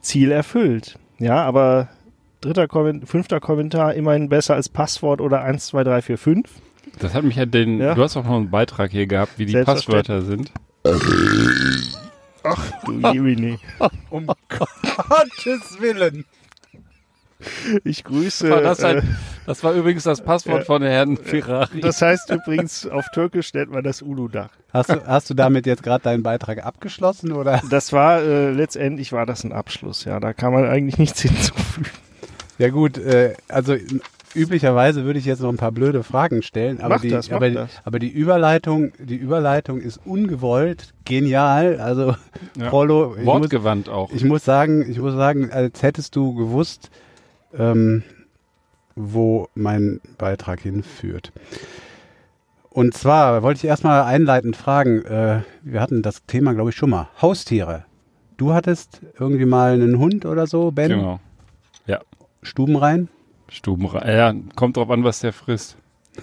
Ziel erfüllt. Ja, aber dritter Kommentar, fünfter Kommentar immerhin besser als Passwort oder 1, 2, 3, 4, 5. Das hat mich ja den, Ja. du hast auch noch einen Beitrag hier gehabt, wie die Passwörter sind. Ach du Irene. Um Gottes Willen. Ich grüße. War das, äh, ein, das war übrigens das Passwort ja. von Herrn Ferrari. das heißt übrigens, auf Türkisch nennt man das Ulu-Dach. Hast du, hast du damit jetzt gerade deinen Beitrag abgeschlossen oder? Das war, äh, letztendlich war das ein Abschluss, ja. Da kann man eigentlich nichts hinzufügen. Ja gut, äh, also üblicherweise würde ich jetzt noch ein paar blöde Fragen stellen, aber, Mach die, das, mach aber, das. aber die Überleitung, die Überleitung ist ungewollt, genial. Also Ja. Prollo, ich muss, Wortgewandt auch. ich muss sagen, ich muss sagen, als hättest du gewusst, ähm, wo mein Beitrag hinführt. Und zwar wollte ich erstmal einleitend fragen, äh, wir hatten das Thema, glaube ich, schon mal. Haustiere. Du hattest irgendwie mal einen Hund oder so, Ben? Genau. Stuben rein? Stubenrein. Ja, kommt drauf an, was der frisst.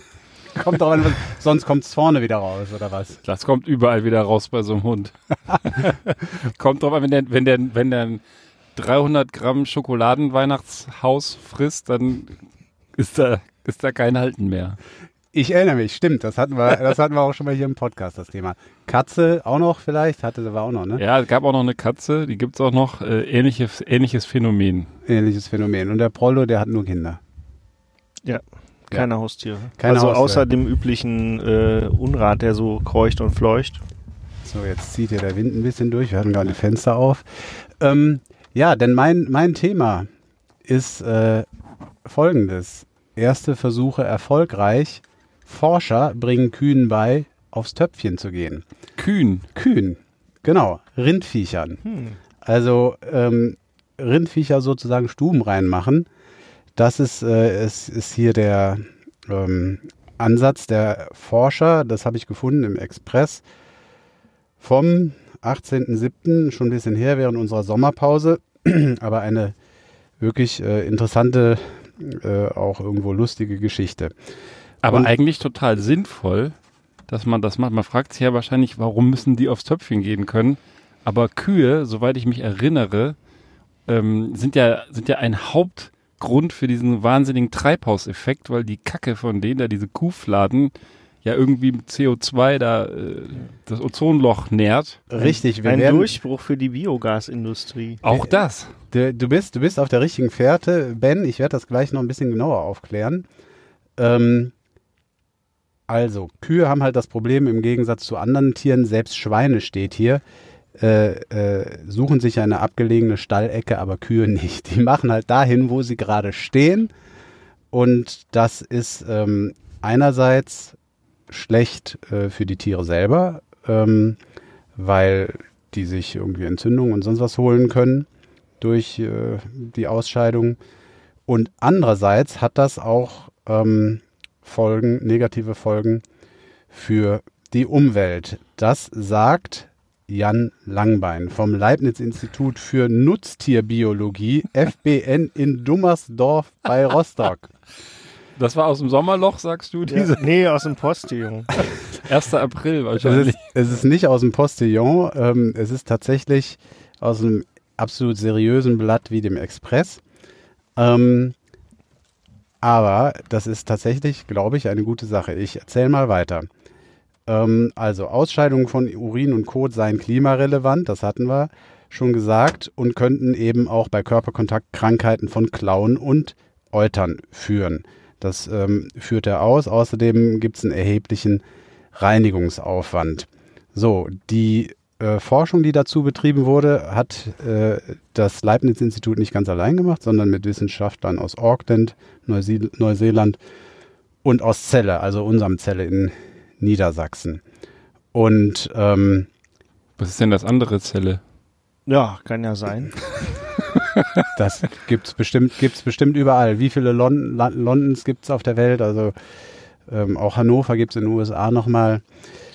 Kommt doch an, was- sonst kommt es vorne wieder raus, oder was? Das kommt überall wieder raus bei so einem Hund. kommt drauf an, wenn der, wenn der, wenn der ein 300 Gramm Schokoladenweihnachtshaus frisst, dann ist da, ist da kein Halten mehr. Ich erinnere mich, stimmt, das hatten wir, das hatten wir auch schon mal hier im Podcast, das Thema. Katze auch noch vielleicht, hatte war auch noch, ne? Ja, es gab auch noch eine Katze, die gibt's auch noch, äh, ähnliches, ähnliches Phänomen. Ähnliches Phänomen. Und der Prollo, der hat nur Kinder. Keine Haustiere. Keine also Haustiere. außer dem üblichen äh, Unrat, der so kreucht und fleucht. So, jetzt zieht hier der Wind ein bisschen durch. Wir hatten gerade die Fenster auf. Ähm, ja, denn mein, mein Thema ist äh, folgendes. Erste Versuche erfolgreich. Forscher bringen Kühen bei, aufs Töpfchen zu gehen. Kühn. Kühen, genau, Rindviechern. Also ähm, Rindviecher sozusagen Stuben reinmachen. Das ist, äh, ist, ist hier der ähm, Ansatz der Forscher. Das habe ich gefunden im Express vom 18.07. schon ein bisschen her während unserer Sommerpause. Aber eine wirklich äh, interessante, äh, auch irgendwo lustige Geschichte. Aber Und- eigentlich total sinnvoll, dass man das macht. Man fragt sich ja wahrscheinlich, warum müssen die aufs Töpfchen gehen können? Aber Kühe, soweit ich mich erinnere, ähm, sind ja, sind ja ein Hauptgrund für diesen wahnsinnigen Treibhauseffekt, weil die Kacke von denen, da diese Kuhfladen, ja irgendwie mit CO2 da äh, das Ozonloch nährt. Richtig, wir Ein werden, Durchbruch für die Biogasindustrie. Auch das. Du, du, bist, du bist auf der richtigen Fährte. Ben, ich werde das gleich noch ein bisschen genauer aufklären. Ähm, also, Kühe haben halt das Problem im Gegensatz zu anderen Tieren, selbst Schweine steht hier, äh, äh, suchen sich eine abgelegene Stallecke, aber Kühe nicht. Die machen halt dahin, wo sie gerade stehen. Und das ist ähm, einerseits schlecht äh, für die Tiere selber, ähm, weil die sich irgendwie Entzündungen und sonst was holen können durch äh, die Ausscheidung. Und andererseits hat das auch ähm, Folgen, negative Folgen für die Umwelt. Das sagt Jan Langbein vom Leibniz-Institut für Nutztierbiologie, FBN in Dummersdorf bei Rostock. Das war aus dem Sommerloch, sagst du? Diese Ja, nee, aus dem Postillon. 1. April Es wahrscheinlich. ist, es ist nicht aus dem Postillon, ähm, es ist tatsächlich aus einem absolut seriösen Blatt wie dem Express. Ähm, Aber das ist tatsächlich, glaube ich, eine gute Sache. Ich erzähle mal weiter. Ähm, also Ausscheidungen von Urin und Kot seien klimarelevant, das hatten wir schon gesagt, und könnten eben auch bei Körperkontakt Krankheiten von Klauen und Eutern führen. Das ähm, führt er aus. Außerdem gibt es einen erheblichen Reinigungsaufwand. So, die äh, Forschung, die dazu betrieben wurde, hat äh, das Leibniz-Institut nicht ganz allein gemacht, sondern mit Wissenschaftlern aus Auckland, Neusie Neuseeland und aus Celle, also unserem Celle in Niedersachsen. Und ähm, was ist denn das andere Zelle? Ja, kann ja sein. das gibt's bestimmt, gibt's bestimmt überall. Wie viele Lon Londons gibt es auf der Welt? Also ähm, auch Hannover gibt es in den USA nochmal.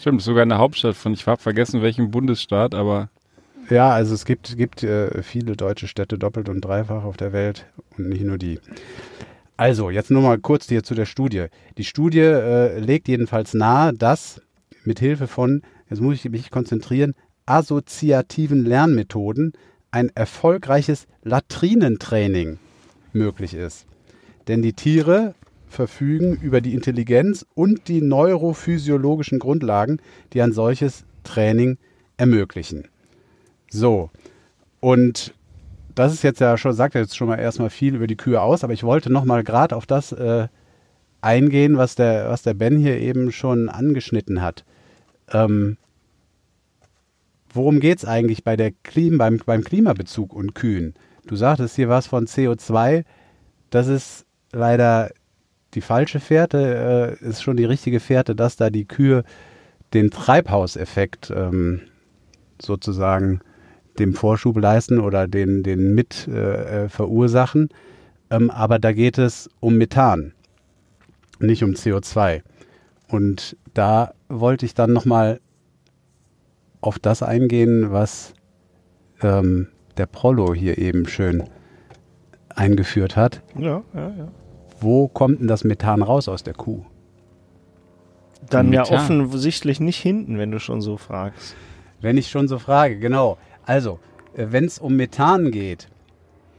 Stimmt, sogar eine Hauptstadt von, ich habe vergessen, welchen Bundesstaat, aber. Ja, also es gibt, gibt äh, viele deutsche Städte doppelt und dreifach auf der Welt und nicht nur die. Also, jetzt nur mal kurz hier zu der Studie. Die Studie äh, legt jedenfalls nahe, dass mit Hilfe von, jetzt muss ich mich konzentrieren, assoziativen Lernmethoden ein erfolgreiches Latrinentraining möglich ist. Denn die Tiere verfügen über die Intelligenz und die neurophysiologischen Grundlagen, die ein solches Training ermöglichen. So, und das ist jetzt ja schon, sagt jetzt schon mal erstmal viel über die Kühe aus, aber ich wollte nochmal gerade auf das äh, eingehen, was der, was der Ben hier eben schon angeschnitten hat. Ähm, worum geht es eigentlich bei der Klim beim, beim Klimabezug und Kühen? Du sagtest hier was von CO2. Das ist leider die falsche Fährte, äh, ist schon die richtige Fährte, dass da die Kühe den Treibhauseffekt ähm, sozusagen dem Vorschub leisten oder den, den mit äh, äh, verursachen. Ähm, aber da geht es um Methan, nicht um CO2. Und da wollte ich dann nochmal auf das eingehen, was ähm, der Prollo hier eben schön eingeführt hat. Ja, ja, ja. Wo kommt denn das Methan raus aus der Kuh? Dann Methan. ja offensichtlich nicht hinten, wenn du schon so fragst. Wenn ich schon so frage, genau. Also, äh, wenn es um Methan geht,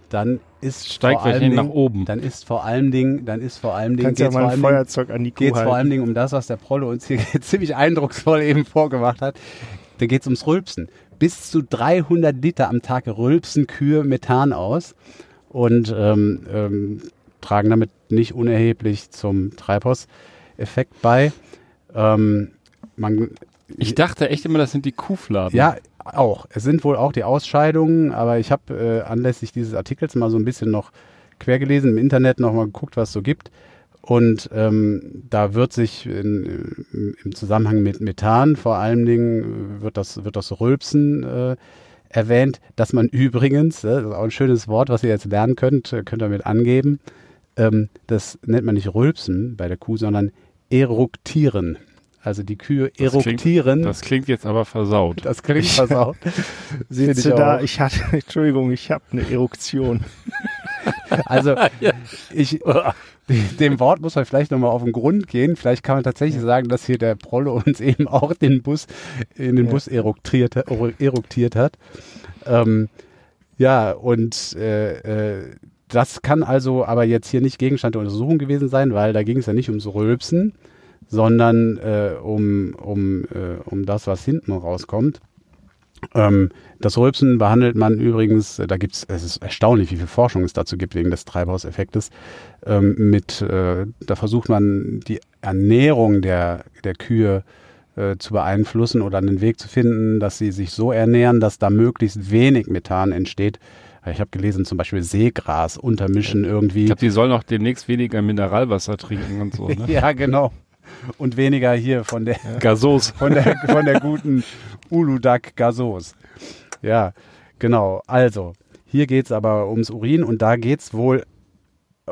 dann ist steigt vor allem Dingen, nach oben. Dann ist vor allem Ding, dann ist vor allem Ding, Kannst ja mal ein Feuerzeug an die Kuh Geht vor allem Ding um das, was der Prollo uns hier ziemlich eindrucksvoll eben vorgemacht hat. Da geht es ums Rülpsen. Bis zu 300 Liter am Tag rülpsen Kühe Methan aus und ähm, ähm, tragen damit nicht unerheblich zum Treibhauseffekt bei. Ähm, man, ich dachte echt immer, das sind die Kuhfladen. Ja, auch. Es sind wohl auch die Ausscheidungen, aber ich habe äh, anlässlich dieses Artikels mal so ein bisschen noch quer gelesen, im Internet noch mal geguckt, was es so gibt. Und ähm, da wird sich in, im Zusammenhang mit Methan vor allen Dingen wird das, wird das Rülpsen äh, erwähnt, dass man übrigens, äh, das ist auch ein schönes Wort, was ihr jetzt lernen könnt, könnt ihr mit angeben, ähm, das nennt man nicht Rülpsen bei der Kuh, sondern Eruktieren. Also die Kühe eruptieren. Das, das klingt, jetzt aber versaut. Das klingt versaut. Sitze ich da, ich hatte, Entschuldigung, ich habe eine Eruption. Also ich, dem Wort muss man vielleicht nochmal auf den Grund gehen. Vielleicht kann man tatsächlich ja. sagen, dass hier der Prolle uns eben auch den Bus in den ja. Bus eruptiert, eruptiert hat. Ähm, ja, und äh, äh, das kann also aber jetzt hier nicht Gegenstand der Untersuchung gewesen sein, weil da ging es ja nicht ums Rülpsen, sondern äh, um, um, äh, um das, was hinten rauskommt. Ähm, das Rülpsen behandelt man übrigens, äh, da gibt es, es ist erstaunlich, wie viel Forschung es dazu gibt wegen des Treibhauseffektes. Ähm, mit, äh, da versucht man die Ernährung der, der Kühe äh, zu beeinflussen oder einen Weg zu finden, dass sie sich so ernähren, dass da möglichst wenig Methan entsteht. Ich habe gelesen, zum Beispiel Seegras untermischen irgendwie. Ich glaube, die sollen auch demnächst weniger Mineralwasser trinken und so. Ne? ja, genau und weniger hier von der Gasos. Von der, von der guten Uludak Gasos. Ja, genau. Also, hier geht es aber ums Urin und da geht es wohl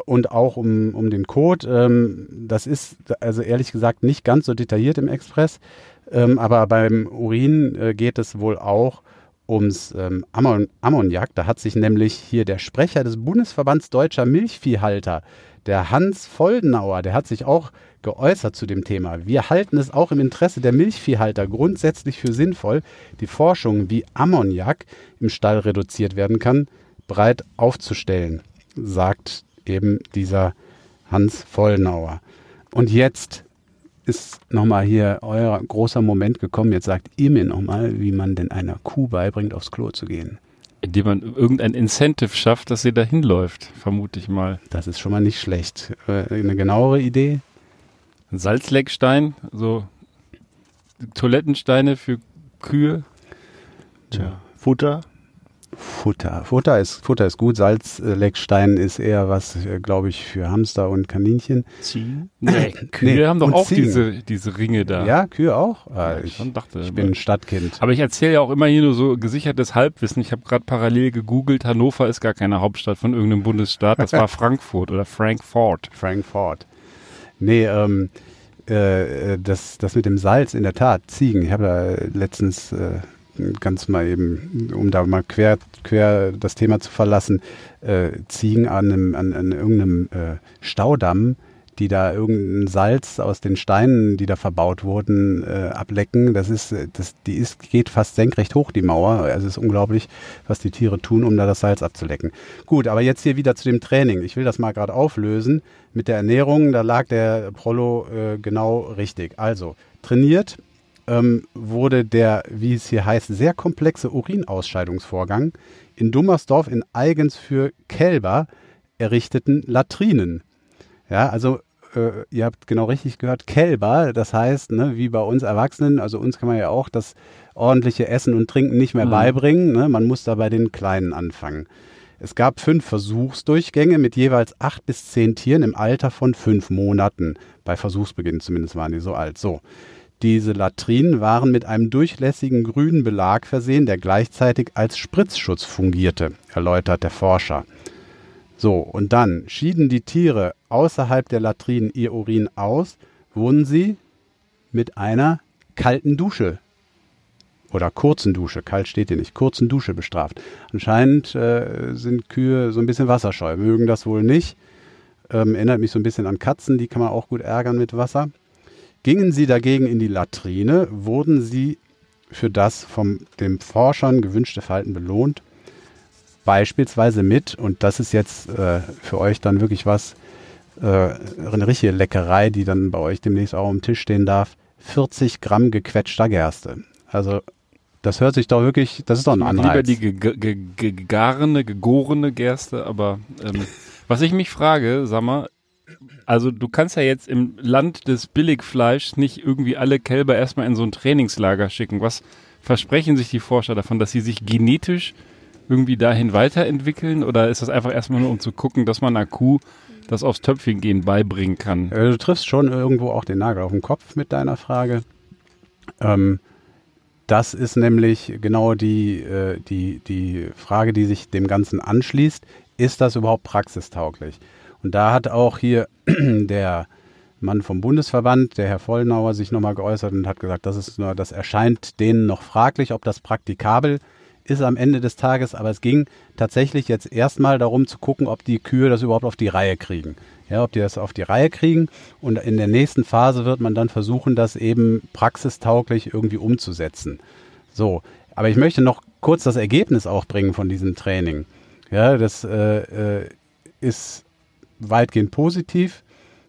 und auch um, um den Code. Ähm, das ist also ehrlich gesagt nicht ganz so detailliert im Express, ähm, aber beim Urin äh, geht es wohl auch ums ähm, Ammon Ammoniak. Da hat sich nämlich hier der Sprecher des Bundesverbands Deutscher Milchviehhalter, der Hans Foldenauer, der hat sich auch geäußert zu dem Thema. Wir halten es auch im Interesse der Milchviehhalter grundsätzlich für sinnvoll, die Forschung, wie Ammoniak im Stall reduziert werden kann, breit aufzustellen, sagt eben dieser Hans Vollnauer. Und jetzt ist nochmal hier euer großer Moment gekommen. Jetzt sagt ihr mir nochmal, wie man denn einer Kuh beibringt, aufs Klo zu gehen. Indem man irgendein Incentive schafft, dass sie dahin läuft, vermute ich mal. Das ist schon mal nicht schlecht. Äh, eine genauere Idee? Ein Salzleckstein, so Toilettensteine für Kühe. Tja. Futter. Futter. Futter ist, Futter ist gut. Salzleckstein ist eher was, äh, glaube ich, für Hamster und Kaninchen. Ziehen. Nee, Kühe Nee, haben doch auch Ziegen. diese, diese Ringe da. Ja, Kühe auch? Ah, Ja, ich ich, schon dachte, ich bin ein Stadtkind. Aber ich erzähle ja auch immer hier nur so gesichertes Halbwissen. Ich habe gerade parallel gegoogelt, Hannover ist gar keine Hauptstadt von irgendeinem Bundesstaat. Das war Frankfurt oder Frankfurt. Frankfurt. Nee, ähm, äh, das, das mit dem Salz, in der Tat, Ziegen. Ich habe da letztens äh, ganz mal eben, um da mal quer, quer das Thema zu verlassen, äh, Ziegen an, einem, an, an irgendeinem äh, Staudamm, die da irgendein Salz aus den Steinen, die da verbaut wurden, äh, ablecken. Das ist, äh, das, die ist, geht fast senkrecht hoch, die Mauer. Also es ist unglaublich, was die Tiere tun, um da das Salz abzulecken. Gut, aber jetzt hier wieder zu dem Training. Ich will das mal gerade auflösen. Mit der Ernährung, da lag der Prollo äh, genau richtig. Also, trainiert ähm, wurde der, wie es hier heißt, sehr komplexe Urinausscheidungsvorgang in Dummersdorf in eigens für Kälber errichteten Latrinen. Ja, also äh, ihr habt genau richtig gehört, Kälber, das heißt, ne, wie bei uns Erwachsenen, also uns kann man ja auch das ordentliche Essen und Trinken nicht mehr Mhm. beibringen, ne? man muss da bei den Kleinen anfangen. Es gab fünf Versuchsdurchgänge mit jeweils acht bis zehn Tieren im Alter von fünf Monaten. Bei Versuchsbeginn zumindest waren die so alt. So. Diese Latrinen waren mit einem durchlässigen grünen Belag versehen, der gleichzeitig als Spritzschutz fungierte, erläutert der Forscher. So, und dann schieden die Tiere außerhalb der Latrinen ihr Urin aus, wurden sie mit einer kalten Dusche oder kurzen Dusche, kalt steht hier nicht, kurzen Dusche bestraft. Anscheinend äh, sind Kühe so ein bisschen wasserscheu, mögen das wohl nicht. Ähm, erinnert mich so ein bisschen an Katzen, die kann man auch gut ärgern mit Wasser. Gingen sie dagegen in die Latrine, wurden sie für das von den Forschern gewünschte Verhalten belohnt. Beispielsweise mit, und das ist jetzt äh, für euch dann wirklich was, äh, eine richtige Leckerei, die dann bei euch demnächst auch am Tisch stehen darf, 40 Gramm gequetschter Gerste. Also das hört sich doch wirklich, das ist doch ein Lieber Anreiz. die ge- ge- gegarene, gegorene Gerste, aber ähm, was ich mich frage, sag mal, also du kannst ja jetzt im Land des Billigfleischs nicht irgendwie alle Kälber erstmal in so ein Trainingslager schicken. Was versprechen sich die Forscher davon, dass sie sich genetisch irgendwie dahin weiterentwickeln? Oder ist das einfach erstmal nur, um zu gucken, dass man einer Kuh das aufs Töpfchen gehen beibringen kann? Du triffst schon irgendwo auch den Nagel auf den Kopf mit deiner Frage. Ähm, das ist nämlich genau die, äh, die, die Frage, die sich dem Ganzen anschließt. Ist das überhaupt praxistauglich? Und da hat auch hier der Mann vom Bundesverband, der Herr Vollnauer, sich nochmal geäußert und hat gesagt, das, ist das erscheint denen noch fraglich, ob das praktikabel ist am Ende des Tages. Aber es ging tatsächlich jetzt erstmal darum zu gucken, ob die Kühe das überhaupt auf die Reihe kriegen. Ja, ob die das auf die Reihe kriegen. Und in der nächsten Phase wird man dann versuchen, das eben praxistauglich irgendwie umzusetzen. So, aber ich möchte noch kurz das Ergebnis auch bringen von diesem Training. Ja, das äh, äh, ist weitgehend positiv.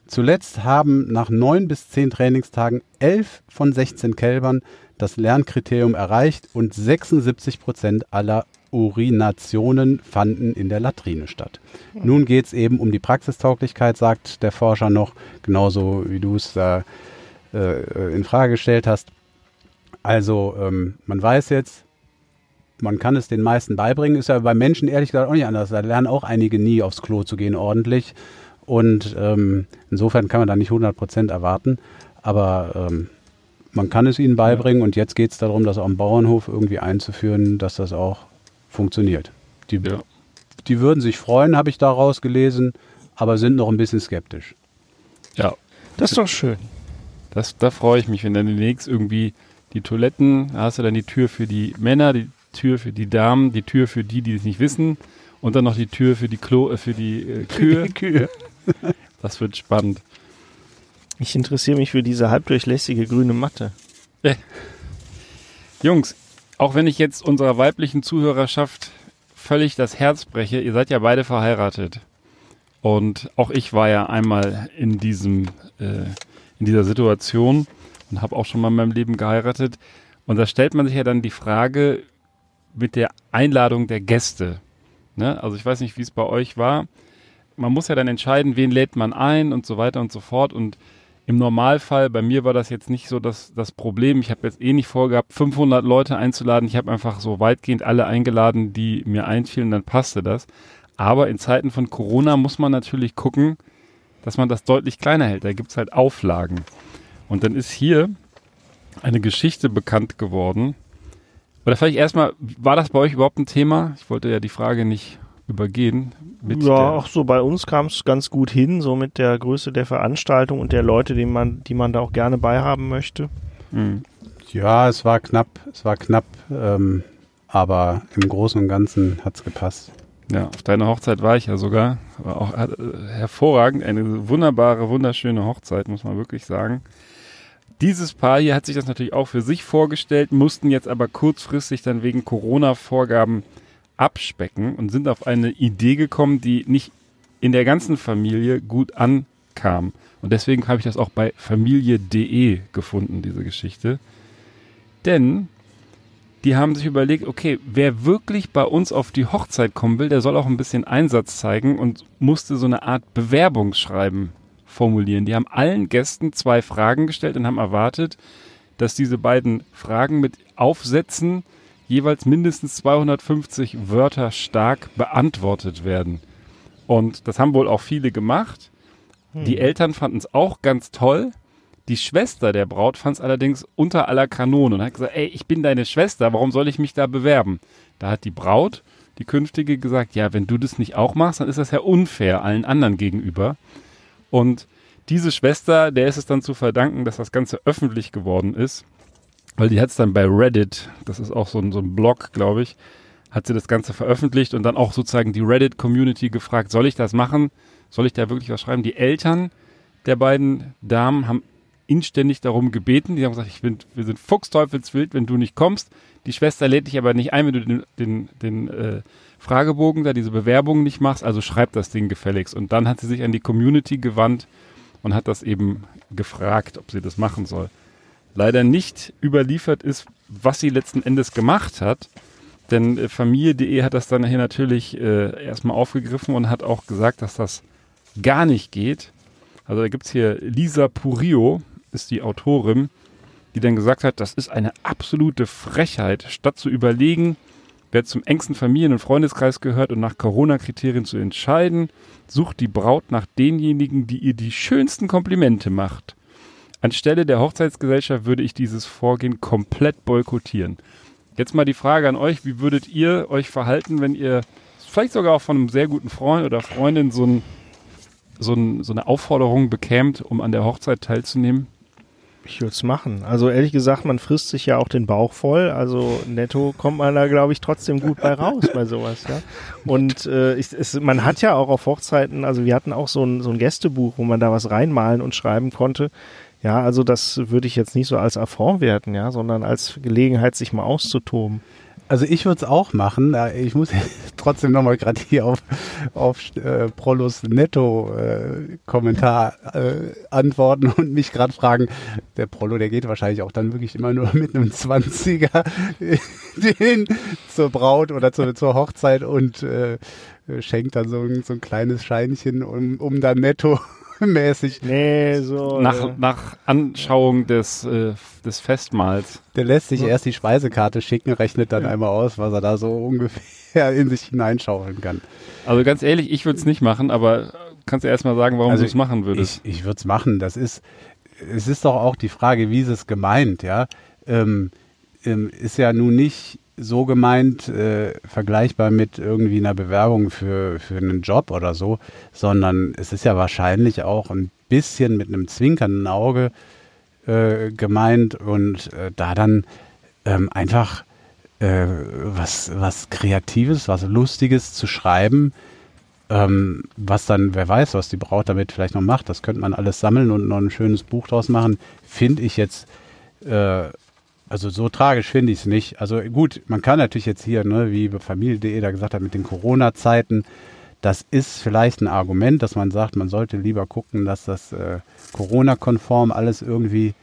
Zuletzt haben nach neun bis zehn Trainingstagen elf von 16 Kälbern das Lernkriterium erreicht und 76 Prozent aller Urinationen fanden in der Latrine statt. Nun geht es eben um die Praxistauglichkeit, sagt der Forscher noch, genauso wie du es da äh, in Frage gestellt hast. Also ähm, man weiß jetzt, man kann es den meisten beibringen, ist ja bei Menschen ehrlich gesagt auch nicht anders. Da lernen auch einige nie aufs Klo zu gehen ordentlich. Und ähm, insofern kann man da nicht 100% erwarten. Aber ähm, man kann es ihnen beibringen und jetzt geht es darum, das am Bauernhof irgendwie einzuführen, dass das auch funktioniert. Die, Ja. die würden sich freuen, habe ich daraus gelesen, aber sind noch ein bisschen skeptisch. Ja, Das ist doch schön. Das, da freue ich mich, wenn dann demnächst irgendwie die Toiletten, da hast du dann die Tür für die Männer, die Tür für die Damen, die Tür für die, die es nicht wissen und dann noch die Tür für die Klo, äh, für die äh, Kühe. Kühe. Das wird spannend. Ich interessiere mich für diese halbdurchlässige grüne Matte. Jungs, auch wenn ich jetzt unserer weiblichen Zuhörerschaft völlig das Herz breche, ihr seid ja beide verheiratet. Und auch ich war ja einmal in diesem, äh, in dieser Situation und habe auch schon mal in meinem Leben geheiratet. Und da stellt man sich ja dann die Frage mit der Einladung der Gäste. Ne? Also ich weiß nicht, wie es bei euch war. Man muss ja dann entscheiden, wen lädt man ein und so weiter und so fort. Und im Normalfall, bei mir war das jetzt nicht so das, das Problem. Ich habe jetzt eh nicht vorgehabt, 500 Leute einzuladen. Ich habe einfach so weitgehend alle eingeladen, die mir einfielen, dann passte das. Aber in Zeiten von Corona muss man natürlich gucken, dass man das deutlich kleiner hält. Da gibt es halt Auflagen. Und dann ist hier eine Geschichte bekannt geworden. Oder vielleicht erstmal, war das bei euch überhaupt ein Thema? Ich wollte ja die Frage nicht übergehen. ja, auch so bei uns kam es ganz gut hin, so mit der Größe der Veranstaltung und der Leute, die man, die man da auch gerne beihaben möchte. Mhm. Ja, es war knapp, es war knapp, ähm, aber im Großen und Ganzen hat es gepasst. Ja, auf deiner Hochzeit war ich ja sogar. War auch äh, hervorragend, eine wunderbare, wunderschöne Hochzeit, muss man wirklich sagen. Dieses Paar hier hat sich das natürlich auch für sich vorgestellt, mussten jetzt aber kurzfristig dann wegen Corona-Vorgaben abspecken und sind auf eine Idee gekommen, die nicht in der ganzen Familie gut ankam. Und deswegen habe ich das auch bei familie.de gefunden, diese Geschichte. Denn die haben sich überlegt, okay, wer wirklich bei uns auf die Hochzeit kommen will, der soll auch ein bisschen Einsatz zeigen und musste so eine Art Bewerbungsschreiben formulieren. Die haben allen Gästen zwei Fragen gestellt und haben erwartet, dass diese beiden Fragen mit Aufsätzen jeweils mindestens 250 Wörter stark beantwortet werden. Und das haben wohl auch viele gemacht. Hm. Die Eltern fanden es auch ganz toll. Die Schwester der Braut fand es allerdings unter aller Kanone und hat gesagt, ey, ich bin deine Schwester, warum soll ich mich da bewerben? Da hat die Braut, die künftige, gesagt, ja, wenn du das nicht auch machst, dann ist das ja unfair allen anderen gegenüber. Und diese Schwester, der ist es dann zu verdanken, dass das Ganze öffentlich geworden ist weil die hat es dann bei Reddit, das ist auch so ein, so ein Blog, glaube ich, hat sie das Ganze veröffentlicht und dann auch sozusagen die Reddit-Community gefragt, soll ich das machen? Soll ich da wirklich was schreiben? Die Eltern der beiden Damen haben inständig darum gebeten. Die haben gesagt, ich bin, wir sind fuchsteufelswild, wenn du nicht kommst. Die Schwester lädt dich aber nicht ein, wenn du den, den, den äh, Fragebogen da, diese Bewerbung nicht machst. Also schreib das Ding gefälligst. Und dann hat sie sich an die Community gewandt und hat das eben gefragt, ob sie das machen soll leider nicht überliefert ist, was sie letzten Endes gemacht hat. Denn äh, Familie.de hat das dann hier natürlich äh, erstmal aufgegriffen und hat auch gesagt, dass das gar nicht geht. Also da gibt es hier Lisa Purio, ist die Autorin, die dann gesagt hat, das ist eine absolute Frechheit, statt zu überlegen, wer zum engsten Familien- und Freundeskreis gehört und nach Corona-Kriterien zu entscheiden, sucht die Braut nach denjenigen, die ihr die schönsten Komplimente macht. Anstelle der Hochzeitsgesellschaft würde ich dieses Vorgehen komplett boykottieren. Jetzt mal die Frage an euch, wie würdet ihr euch verhalten, wenn ihr vielleicht sogar auch von einem sehr guten Freund oder Freundin so, ein, so, ein, so eine Aufforderung bekämt, um an der Hochzeit teilzunehmen? Ich würde es machen. Also ehrlich gesagt, man frisst sich ja auch den Bauch voll. Also netto kommt man da, glaube ich, trotzdem gut bei raus bei sowas. Ja? Und äh, ich, es, man hat ja auch auf Hochzeiten, also wir hatten auch so ein, so ein Gästebuch, wo man da was reinmalen und schreiben konnte. Ja, also das würde ich jetzt nicht so als Affront werten, ja, sondern als Gelegenheit, sich mal auszutoben. Also ich würde es auch machen. Ich muss trotzdem nochmal gerade hier auf, auf äh, Prolos Netto-Kommentar äh, äh, antworten und mich gerade fragen, der Prolo, der geht wahrscheinlich auch dann wirklich immer nur mit einem 20er den zur Braut oder zur, zur Hochzeit und äh, schenkt dann so ein, so ein kleines Scheinchen, um, um dann netto mäßig. Nee, so. Nach, äh, nach Anschauung des, äh, des Festmahls. Der lässt sich erst die Speisekarte schicken, rechnet dann ja. einmal aus, was er da so ungefähr in sich hineinschaufeln kann. Also ganz ehrlich, ich würde es nicht machen, aber kannst du erst mal sagen, warum also du es machen würdest? Ich, ich würde es machen. Das ist, es ist doch auch die Frage, wie ist es gemeint, ja? Ähm, ähm, ist ja nun nicht so gemeint, äh, vergleichbar mit irgendwie einer Bewerbung für, für einen Job oder so, sondern es ist ja wahrscheinlich auch ein bisschen mit einem zwinkernden Auge äh, gemeint und äh, da dann ähm, einfach äh, was, was Kreatives, was Lustiges zu schreiben, ähm, was dann, wer weiß, was die Braut damit vielleicht noch macht, das könnte man alles sammeln und noch ein schönes Buch draus machen, finde ich jetzt äh, also so tragisch finde ich es nicht. Also gut, man kann natürlich jetzt hier, ne, wie Familie.de da gesagt hat, mit den Corona-Zeiten, das ist vielleicht ein Argument, dass man sagt, man sollte lieber gucken, dass das äh, Corona-konform alles irgendwie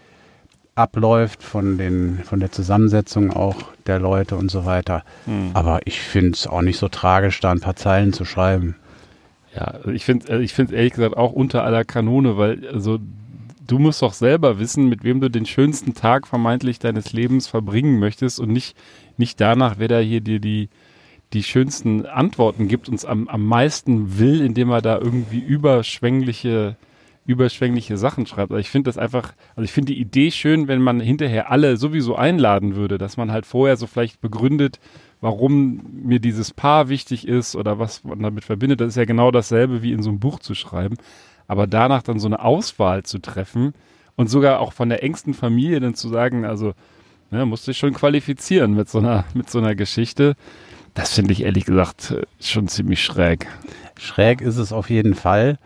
abläuft von, den, von der Zusammensetzung auch der Leute und so weiter. Hm. Aber ich finde es auch nicht so tragisch, da ein paar Zeilen zu schreiben. Ja, also ich finde es ich find's ehrlich gesagt auch unter aller Kanone, weil also du musst doch selber wissen, mit wem du den schönsten Tag vermeintlich deines Lebens verbringen möchtest und nicht, nicht danach, wer da hier dir die, die schönsten Antworten gibt, uns am, am meisten will, indem er da irgendwie überschwängliche, überschwängliche Sachen schreibt. Also ich finde das einfach, also ich finde die Idee schön, wenn man hinterher alle sowieso einladen würde, dass man halt vorher so vielleicht begründet, warum mir dieses Paar wichtig ist oder was man damit verbindet. Das ist ja genau dasselbe wie in so einem Buch zu schreiben. Aber danach dann so eine Auswahl zu treffen und sogar auch von der engsten Familie dann zu sagen, also ne, musst dich schon qualifizieren mit so einer, mit so einer Geschichte. Das finde ich ehrlich gesagt äh, schon ziemlich schräg. Schräg ist es auf jeden Fall.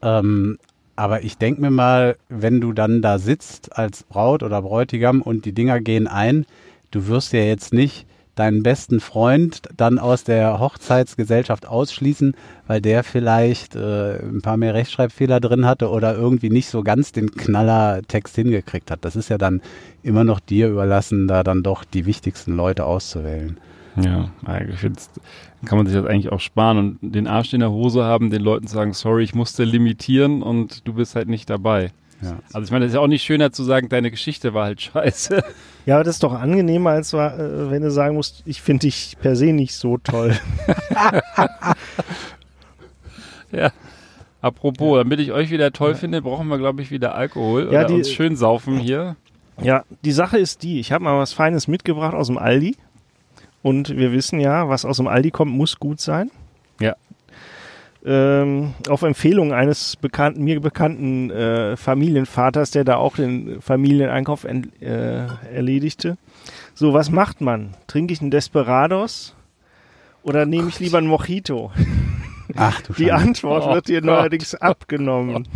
Ähm, aber ich denke mir mal, wenn du dann da sitzt als Braut oder Bräutigam und die Dinger gehen ein, du wirst ja jetzt nicht deinen besten Freund dann aus der Hochzeitsgesellschaft ausschließen, weil der vielleicht äh, ein paar mehr Rechtschreibfehler drin hatte oder irgendwie nicht so ganz den Knallertext hingekriegt hat. Das ist ja dann immer noch dir überlassen, da dann doch die wichtigsten Leute auszuwählen. Ja, ich finde, kann man sich das eigentlich auch sparen und den Arsch in der Hose haben, den Leuten sagen, sorry, ich musste limitieren und du bist halt nicht dabei. Ja. Also ich meine, das ist ja auch nicht schöner zu sagen, deine Geschichte war halt scheiße. Ja, aber das ist doch angenehmer, als äh, wenn du sagen musst, ich finde dich per se nicht so toll. ja. Apropos, damit ich euch wieder toll finde, brauchen wir, glaube ich, wieder Alkohol Ja, oder die- uns schön saufen hier. Ja, die Sache ist die, ich habe mal was Feines mitgebracht aus dem Aldi. Und wir wissen ja, was aus dem Aldi kommt, muss gut sein. Ja. Ähm, auf Empfehlung eines bekannten, mir bekannten äh, Familienvaters, der da auch den Familieneinkauf ent, äh, erledigte. So, was macht man? Trinke ich einen Desperados oder nehme ich lieber einen Mojito? Ach du Die Schande. Antwort Oh wird dir neuerdings abgenommen.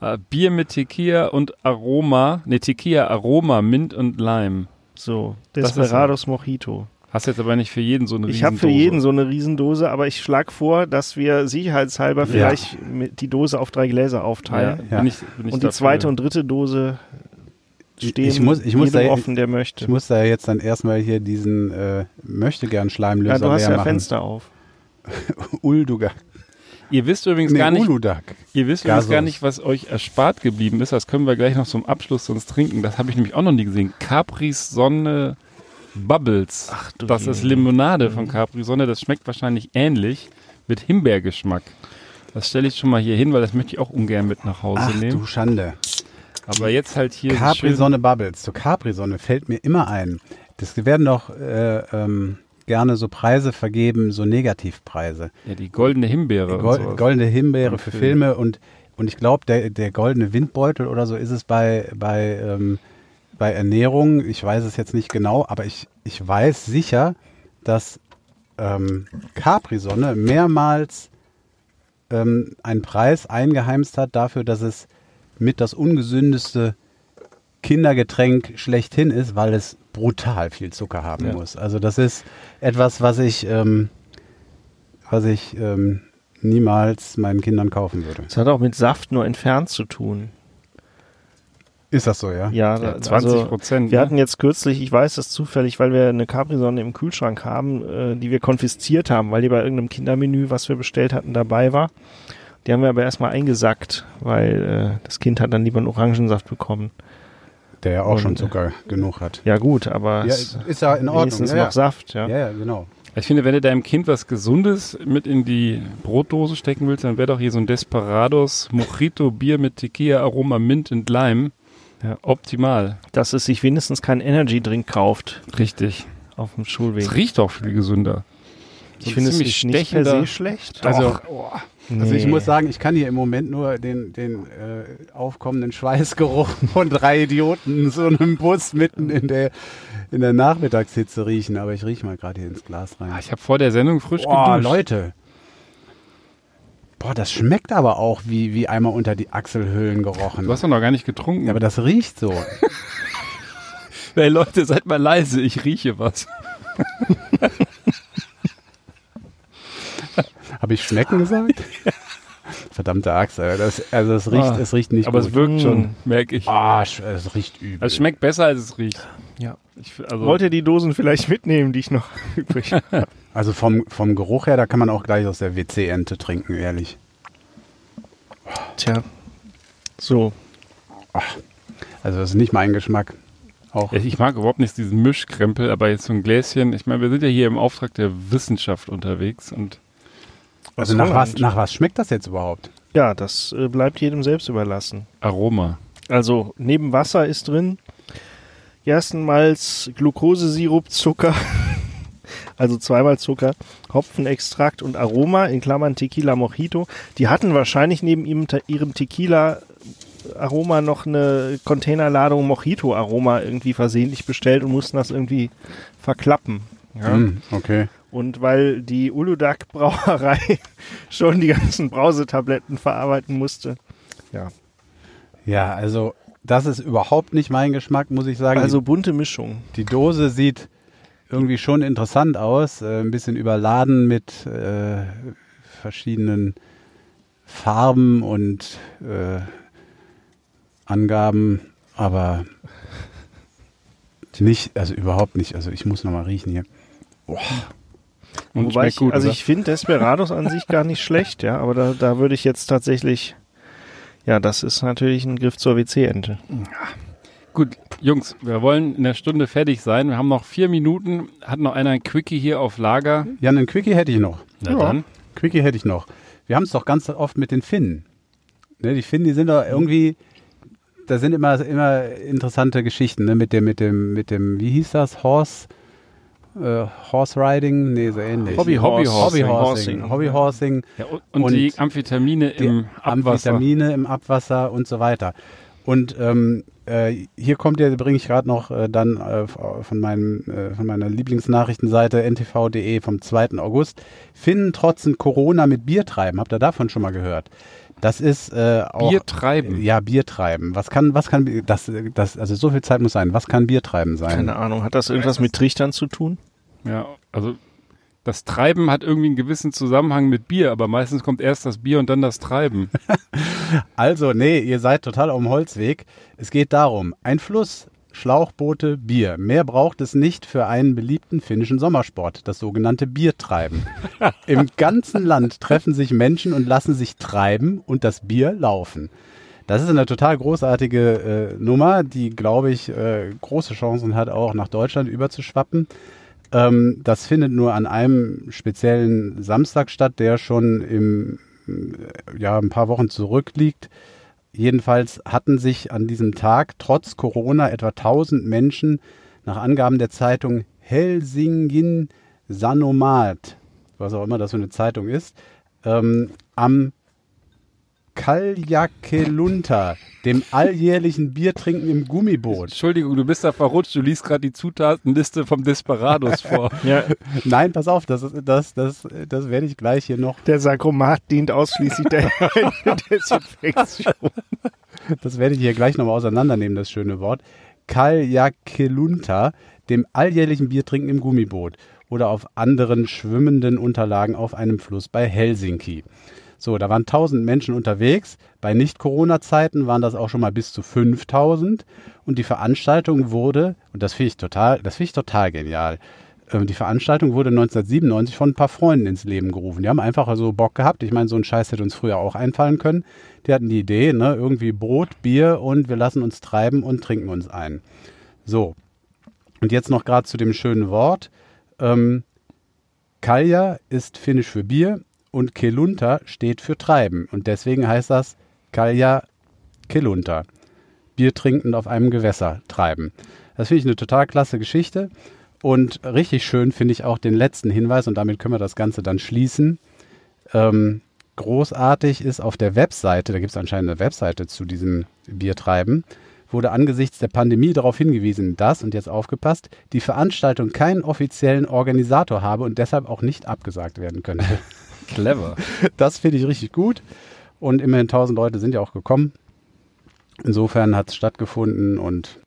Äh, Bier mit Tequila und Aroma, ne, Tequila, Aroma, Mint und Lime. So, Desperados Mojito. Hast jetzt aber nicht für jeden so eine Ich habe für Riesendose. jeden so eine Riesendose, aber ich schlage vor, dass wir sicherheitshalber vielleicht mit die Dose auf drei Gläser ja, aufteilen. Ja. Bin ich, bin ich Und die zweite und dritte Dose stehen Ich muss- ich muss jedem da- offen, der möchte. Ich muss da jetzt dann erstmal hier diesen äh, möchte gern Schleimlöser ja, du hast ja machen. Fenster auf. Uldugak. Ihr wisst übrigens Nee, gar nicht, Uludag. ihr wisst übrigens gar nicht, was euch erspart geblieben ist. Das können wir gleich noch zum Abschluss sonst trinken. Das habe ich nämlich auch noch nie gesehen. Capris Sonne Bubbles. Ach du das ist Limonade von Capri Sonne. Das schmeckt wahrscheinlich ähnlich mit Himbeergeschmack. Das stelle ich schon mal hier hin, weil das möchte ich auch ungern mit nach Hause Ach nehmen. du Schande. Aber jetzt halt hier so schön- Capri-Sonne Bubbles. Zu Capri-Sonne fällt mir immer ein. Das werden doch äh, ähm, gerne so Preise vergeben, so Negativpreise. Ja, die goldene Himbeere. und Gol sowas. goldene Himbeere für Filme. Filme und, und ich glaube, der, der goldene Windbeutel oder so ist es bei, bei, ähm, bei Ernährung. Ich weiß es jetzt nicht genau, aber ich, ich weiß sicher, dass ähm, Capri-Sonne mehrmals ähm, einen Preis eingeheimst hat dafür, dass es mit das ungesündeste Kindergetränk schlechthin ist, weil es brutal viel Zucker haben Ja. muss. Also das ist etwas, was ich, ähm, was ich ähm, niemals meinen Kindern kaufen würde. Das hat auch mit Saft nur entfernt zu tun. Ist das so, ja? Ja, Ja, da- 20 also, Prozent. Wir ne? hatten jetzt kürzlich, ich weiß das zufällig, weil wir eine Capri-Sonne im Kühlschrank haben, äh, die wir konfisziert haben, weil die bei irgendeinem Kindermenü, was wir bestellt hatten, dabei war. Die haben wir aber erstmal eingesackt, weil äh, das Kind hat dann lieber einen Orangensaft bekommen. Der ja auch schon Und, Zucker genug hat. Ja gut, aber Ja, es ist ja in Ordnung. wenigstens Ja, noch ja. Saft, ja. ja, ja, genau. Ich finde, wenn du deinem Kind was Gesundes mit in die Brotdose stecken willst, dann wäre doch hier so ein Desperados Mojito Bier mit Tequila, Aroma, Mint und Lime. Ja. Optimal. Dass es sich wenigstens keinen Energy-Drink kauft Richtig. auf dem Schulweg. Es riecht auch viel gesünder. So ich finde es nicht per se schlecht. Also, Also ich Nee. muss sagen, ich kann hier im Moment nur den, den äh, aufkommenden Schweißgeruch von drei Idioten in so einem Bus mitten in der, in der Nachmittagshitze riechen. Aber ich rieche mal gerade hier ins Glas rein. ah, ich habe vor der Sendung frisch Boah, geduscht. Leute. Boah, das schmeckt aber auch wie, wie einmal unter die Achselhöhlen gerochen. Du hast doch noch gar nicht getrunken. ja, aber das riecht so. hey Leute, seid mal leise, ich rieche was. Habe ich Schnecken gesagt? Verdammte Axt. Das, also es riecht, Ah, es riecht nicht Aber gut. es wirkt schon, merke ich. Ah, es riecht übel. Also es schmeckt besser, als es riecht. Ja. Ich, also, Wollt ihr die Dosen vielleicht mitnehmen, die ich noch übrig habe? Also vom, vom Geruch her, da kann man auch gleich aus der WC-Ente trinken, ehrlich. Tja. So. Also das ist nicht mein Geschmack. Auch ich mag überhaupt nicht diesen Mischkrempel, aber jetzt so ein Gläschen. Ich meine, wir sind ja hier im Auftrag der Wissenschaft unterwegs und also aus nach was, nach was schmeckt das jetzt überhaupt? Ja, das äh, bleibt jedem selbst überlassen. Aroma. Also neben Wasser ist drin Gerstenmalz, Glukosesirup, Zucker, also zweimal Zucker, Hopfenextrakt und Aroma, in Klammern Tequila Mojito. Die hatten wahrscheinlich neben ihrem, ihrem Tequila Aroma noch eine Containerladung Mojito Aroma irgendwie versehentlich bestellt und mussten das irgendwie verklappen. Ja. Hm, okay. Und weil die Uludag Brauerei schon die ganzen Brausetabletten verarbeiten musste. Ja, Ja, also das ist überhaupt nicht mein Geschmack, muss ich sagen. also bunte Mischung. die, Dose sieht irgendwie schon interessant aus, äh, ein bisschen überladen mit äh, verschiedenen Farben und äh, Angaben, aber nicht, also überhaupt nicht. Also ich muss noch mal riechen hier. Und Wobei ich, gut, also oder? ich finde Desperados an sich gar nicht schlecht, ja, aber da, da würde ich jetzt tatsächlich, ja, das ist natürlich ein Griff zur WC-Ente. Gut, Jungs, wir wollen in der Stunde fertig sein. Wir haben noch vier Minuten. Hat noch einer ein Quickie hier auf Lager? Ja, einen Quickie hätte ich noch. Na Ja. dann. Quickie hätte ich noch. Wir haben es doch ganz oft mit den Finnen. Ne, die Finnen, die sind doch irgendwie, da sind immer, immer interessante Geschichten, ne? Mit dem, mit dem, mit dem, wie hieß das? Horse, äh, Horse Riding? Nee, so ähnlich. Hobby- Hobby Horsing. Horsing. Hobby Horsing. Ja, und, und, Und die Amphetamine Die im Abwasser. Amphetamine im Abwasser und so weiter. Und ähm, äh, hier kommt ja, bringe ich gerade noch äh, dann äh, von, meinem, äh, von meiner Lieblingsnachrichtenseite ntv.de vom 2. August. Finnen trotzen Corona mit Bier treiben. Habt ihr davon schon mal gehört? Das ist äh, auch. Bier treiben. Ja, Bier treiben. Was kann, was kann, das, das, also so viel Zeit muss sein. Was kann Bier treiben sein? Keine Ahnung, hat das irgendwas mit Trichtern zu tun? Ja, also das Treiben hat irgendwie einen gewissen Zusammenhang mit Bier, aber meistens kommt erst das Bier und dann das Treiben. Also, nee, ihr seid total auf dem Holzweg. Es geht darum, ein Fluss, Schlauchboote, Bier. Mehr braucht es nicht für einen beliebten finnischen Sommersport, das sogenannte Biertreiben. Im ganzen Land treffen sich Menschen und lassen sich treiben und das Bier laufen. Das ist eine total großartige äh, Nummer, die, glaube ich, äh, große Chancen hat, auch nach Deutschland überzuschwappen. Ähm, das findet nur an einem speziellen Samstag statt, der schon im, äh, ja, ein paar Wochen zurückliegt. Jedenfalls hatten sich an diesem Tag trotz Corona etwa 1000 Menschen nach Angaben der Zeitung Helsingin Sanomat, was auch immer das für eine Zeitung ist, ähm, am Kaljakelunta, dem alljährlichen Biertrinken im Gummiboot. Entschuldigung, du bist da verrutscht, du liest gerade die Zutatenliste vom Desperados vor. Ja, Nein, pass auf, das, das, das, das werde ich gleich hier noch, der Sarkomat dient ausschließlich der Desinfektion. das werde ich hier gleich nochmal auseinandernehmen, das schöne Wort. Kaljakelunta, dem alljährlichen Biertrinken im Gummiboot oder auf anderen schwimmenden Unterlagen auf einem Fluss bei Helsinki. So, da waren 1000 Menschen unterwegs. Bei Nicht-Corona-Zeiten waren das auch schon mal bis zu 5000. Und die Veranstaltung wurde, und das finde ich total, das finde ich total genial. ähm, Die Veranstaltung wurde 1997 von ein paar Freunden ins Leben gerufen. Die haben einfach so Bock gehabt. Ich meine, so ein Scheiß hätte uns früher auch einfallen können. Die hatten die Idee, ne, irgendwie Brot, Bier und wir lassen uns treiben und trinken uns ein. So. Und jetzt noch gerade zu dem schönen Wort. Ähm, Kalja ist finnisch für Bier und Kelunta steht für Treiben. Und deswegen heißt das Kalja Kelunta. Bier trinkend auf einem Gewässer treiben. Das finde ich eine total klasse Geschichte. Und richtig schön finde ich auch den letzten Hinweis, und damit können wir das Ganze dann schließen. Ähm, großartig ist auf der Webseite, da gibt es anscheinend eine Webseite zu diesem Biertreiben, wurde angesichts der Pandemie darauf hingewiesen, dass, und jetzt aufgepasst, die Veranstaltung keinen offiziellen Organisator habe und deshalb auch nicht abgesagt werden könnte. Clever. Das finde ich richtig gut. Und immerhin 1000 Leute sind ja auch gekommen. Insofern hat es stattgefunden und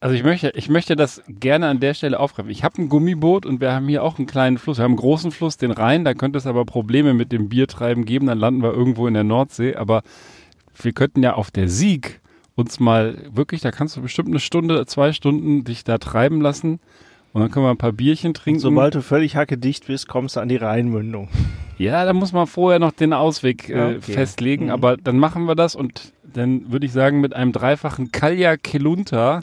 Also ich möchte, ich möchte das gerne an der Stelle aufgreifen. Ich habe ein Gummiboot und wir haben hier auch einen kleinen Fluss. Wir haben einen großen Fluss, den Rhein, da könnte es aber Probleme mit dem Biertreiben geben, dann landen wir irgendwo in der Nordsee. Aber wir könnten ja auf der Sieg uns mal wirklich, da kannst du bestimmt eine Stunde, zwei Stunden dich da treiben lassen und dann können wir ein paar Bierchen trinken. Sobald du völlig hackedicht bist, kommst du an die Rheinmündung. Ja, da muss man vorher noch den Ausweg äh, Okay. festlegen, Mhm. aber dann machen wir das und dann würde ich sagen, mit einem dreifachen Kalja Kelunta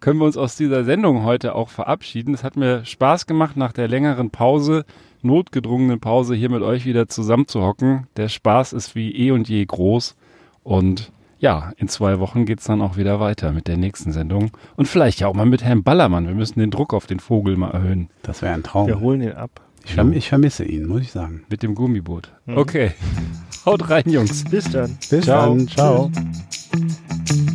können wir uns aus dieser Sendung heute auch verabschieden. Es hat mir Spaß gemacht, nach der längeren Pause, notgedrungenen Pause, hier mit euch wieder zusammenzuhocken. Der Spaß ist wie eh und je groß und ja, in zwei Wochen geht's dann auch wieder weiter mit der nächsten Sendung. Und vielleicht ja auch mal mit Herrn Ballermann. Wir müssen den Druck auf den Vogel mal erhöhen. Das wäre ein Traum. Wir holen ihn ab. Ich, verm ich vermisse ihn, muss ich sagen. Mit dem Gummiboot. Okay. Haut rein, Jungs. Bis dann. Bis Ciao. dann. Ciao. Tschüss.